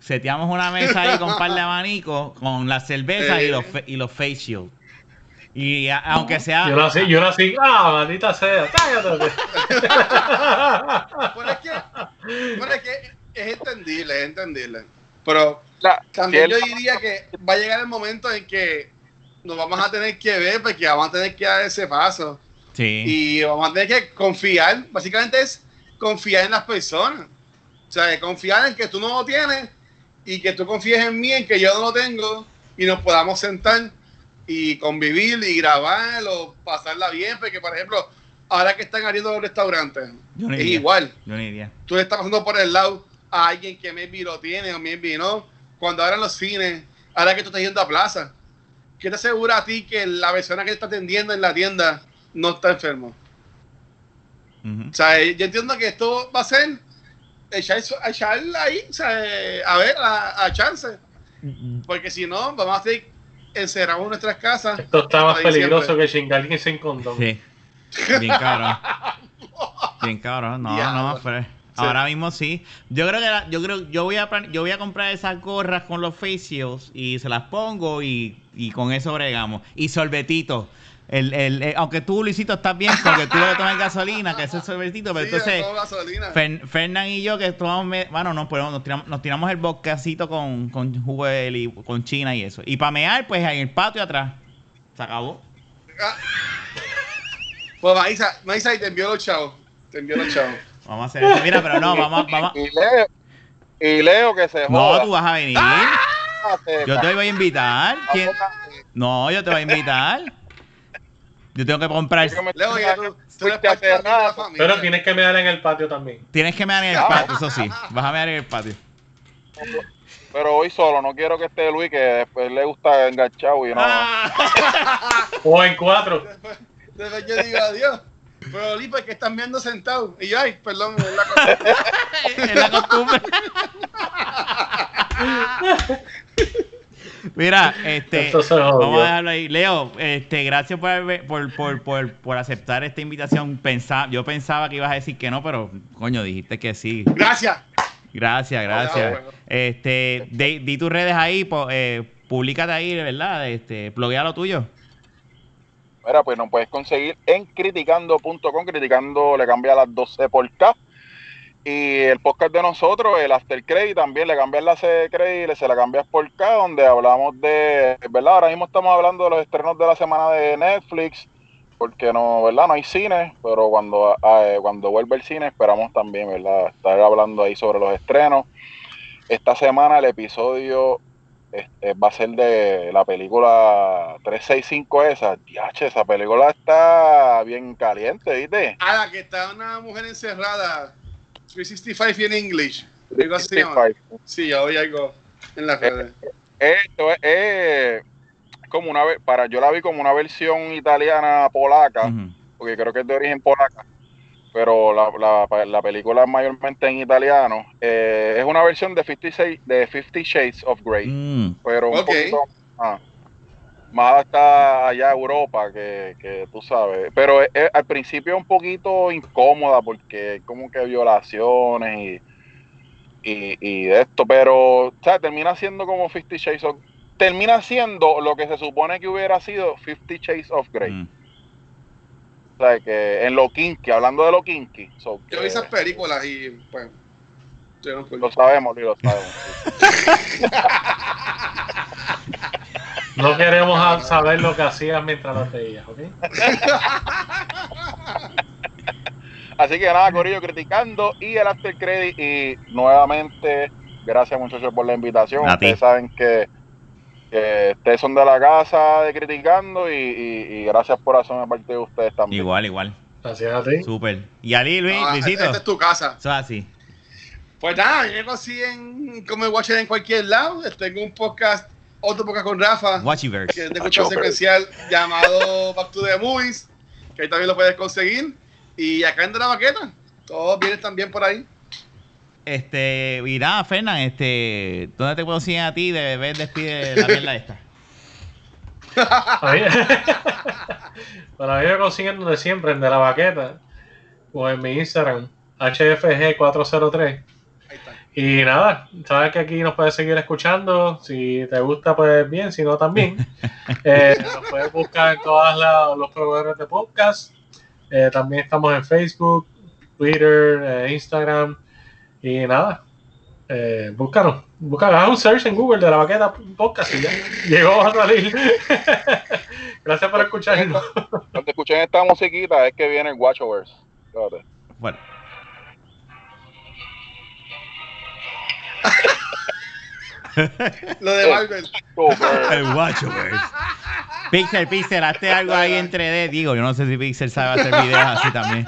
Seteamos una mesa ahí con un par de abanicos, con la cerveza y, los, fe- y los face. Y a- aunque sea. Yo no así, yo no así, ah, maldita sea, cállate. [laughs] Bueno, es que, bueno, es que es entendible, es entendible. Pero La- también si yo diría que va a llegar el momento en que nos vamos a tener que ver porque vamos a tener que dar ese paso. Sí. Y vamos a tener que confiar, básicamente es confiar en las personas. O sea, confiar en que tú no lo tienes y que tú confíes en mí, en que yo no lo tengo y nos podamos sentar y convivir y grabar o pasarla bien. Porque, por ejemplo, ahora que están abriendo los restaurantes, no es igual. Yo no iría. Tú le estás pasando por el lado a alguien que maybe lo tiene o maybe no. Cuando ahora en los cines, ahora que tú estás yendo a plaza, ¿qué te asegura a ti que la persona que te está atendiendo en la tienda no está enfermo? O sea, yo entiendo que esto va a ser echar, echar ahí, o sea, a ver, a, a echarse. Porque si no, vamos a estar encerrados en nuestras casas. Esto está más peligroso que chingar sin condón. Sí. Bien cabrón. Bien cabrón. No, Diablo. no, pero ahora mismo sí. Yo creo que la- yo creo yo voy a yo voy a comprar esas gorras con los face shields y se las pongo y, y con eso bregamos. Y sorbetito. El, el, eh, aunque tú, Luisito, estás bien porque tú lo que tomas gasolina, que ese es sorbetito, pero Sí, entonces todo gasolina. Fer- Fernán y yo que tomamos, me- bueno, no, pero nos tiramos, nos tiramos el bosquecito con, con jugo de li- con China y eso. Y para mear, pues en el patio atrás. Se acabó. Ah. Pues Maísa, Maísa, y te envió los chavos. Te envió los chavos. Vamos a hacer eso. Mira, pero no, vamos, vamos. Y Leo, y Leo que se No, joda. tú vas a venir. Yo te voy a invitar. ¿Quién? No, yo te voy a invitar. Yo tengo que comprar. Pero tienes que mirar en el patio también. Tienes que mear en el patio, eso sí. Vas a mear en el patio. Pero hoy solo, no quiero que esté Luis, que después le gusta enganchado y no. Ah. [laughs] O en cuatro. Después yo digo adiós. Pero Lipa, que están viendo sentado. Y yo, ay, perdón, es la [laughs] cosa. es la costumbre. [laughs] Mira, [laughs] este, vamos a dejarlo ahí. Leo, este, gracias por, por, por, por, por aceptar esta invitación. Pensa- yo pensaba que ibas a decir que no, pero coño, dijiste que sí. Gracias. Gracias, gracias. bueno. Este, di, di tus redes ahí, po- eh, públicate ahí, ¿verdad? Este, bloguea lo tuyo. Mira, pues nos puedes conseguir en criticando.com, criticando le cambia las 12 por K. Y el podcast de nosotros, el After Credit, también le cambias la C credit, se la cambias por K, donde hablamos de, ¿verdad? Ahora mismo estamos hablando de los estrenos de la semana de Netflix, porque no, ¿verdad? No hay cine, pero cuando, ah, eh, cuando vuelve el cine esperamos también, ¿verdad? Estar hablando ahí sobre los estrenos. Esta semana el episodio este, va a ser de la película 365 esa. Diache, esa película está bien caliente, ¿viste? A la que está una mujer encerrada. 365 en English. Algo así se llama. 365. Sí, ya oí algo en las redes. Esto es, es como una para yo la vi como una versión italiana polaca, Ujú. porque creo que es de origen polaca, pero la, la, la película es mayormente en italiano. Eh, es una versión de 56 de 50 Shades of Grey. Mm. pero un Ok. poquito más, más hasta allá Europa que, que tú sabes. Pero es- es- al principio es un poquito incómoda porque es como que violaciones y, y, esto, pero o sea, termina siendo como 50 Shades of termina siendo lo que se supone que hubiera sido 50 Shades of Grey. Mm. O sea, que en lo kinky, hablando de lo kinky, so Yo vi esas películas y, pues, yo no lo sabemos, Luis, lo sabemos. sí. [laughs] No queremos a- saber lo que hacías mientras las veías, ¿ok? Así que nada, Corillo, criticando y el after credit. Y nuevamente, gracias muchachos por la invitación. A ti. Ustedes saben que, que ustedes son de la casa de criticando y, y- y gracias por hacerme parte de ustedes también. Igual, igual. Gracias a ti. Súper. Y Ali, Luis, Ah, Luisito. Esta es tu casa. Eso es así. Pues nada, yo consiguen como el Watcher en cualquier lado. Tengo un podcast, otro podcast con Rafa, que Watchiverse. es de escucha secuencial llamado Back to the Movies, que ahí también lo puedes conseguir. Y acá en De la Baqueta, todos vienen también por ahí. Este, y nada, Fernan, este, ¿dónde te puedo seguir a ti de ver despide la mierda esta? [laughs] A mí, [laughs] bueno, a mí me consiguen donde siempre, en De La Baqueta, o en mi Instagram, HFG403. Y nada, sabes que aquí nos puedes seguir escuchando. Si te gusta, pues bien, si no, también. [laughs] Eh, nos puedes buscar en todos los proveedores de podcast. Eh, también estamos en Facebook, Twitter, eh, Instagram. Y nada, eh, búscanos. Búscanos, haz un search en Google de la baqueta podcast y ya [laughs] llegó a salir. [laughs] Gracias por escucharnos. Cuando escuchen esta musiquita es que viene el Watchverse. Fíjate. Bueno. Lo de Marvel. El guacho. Pixel, Pixel, hazte algo ahí en 3D. Digo, yo no sé si Pixel sabe hacer videos así también.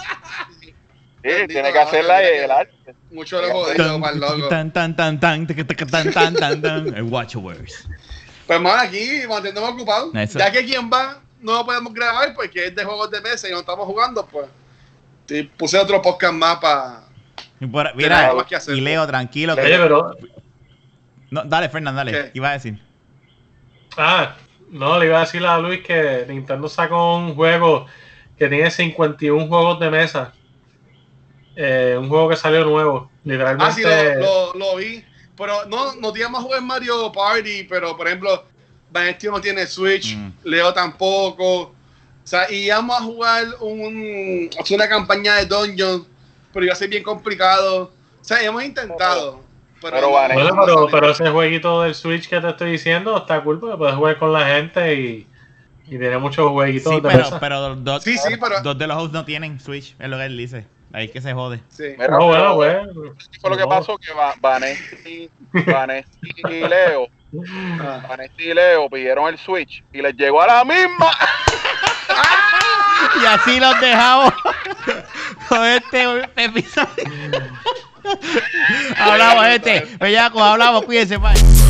Sí, tiene que hacerla el arte. Mucho lo jodido, más loco. Tan, tan, tan, tan, tan, tan, tan, tan. El Pues, hermano, aquí manténdome ocupado. Ya que quien va, no lo podemos grabar porque es de juegos de mesa y no estamos jugando, pues. Puse otro podcast más para por- Mira, más que hacer. y Leo, tranquilo. que- Oye, pero No, dale, Fernando, dale. ¿Qué? Iba a decir. Ah, no, le iba a decir a Luis que Nintendo sacó un juego que tiene 51 juegos de mesa. Eh, un juego que salió nuevo, literalmente. Ah, sí, lo, lo, lo vi. Pero no, no teníamos jugar Mario Party, pero por ejemplo, Vanestio no tiene Switch, Mm. Leo tampoco. O sea, y íbamos a jugar un, hacer una campaña de Dungeon, pero iba a ser bien complicado. O sea, hemos intentado. Pero, Pero Bueno, no pero, pero ese jueguito del Switch que te estoy diciendo está cool porque puedes jugar con la gente y, y tiene muchos jueguitos Sí, de pero, mesa. pero dos, Sí, sí, pero- dos de los hosts no tienen Switch, es lo que él dice. Ahí es que se jode. Sí. Mira, No, bueno, pero- pues. ¿qué fue lo que pasó? Que Va- Vanesti, Vanesti y Leo, Ah. Vanesti y Leo pidieron el Switch y les llegó a la misma. [laughs] Y así los dejamos [laughs] con este episodio. [laughs] hablamos, este. Bellaco, hablamos, cuídense, bye.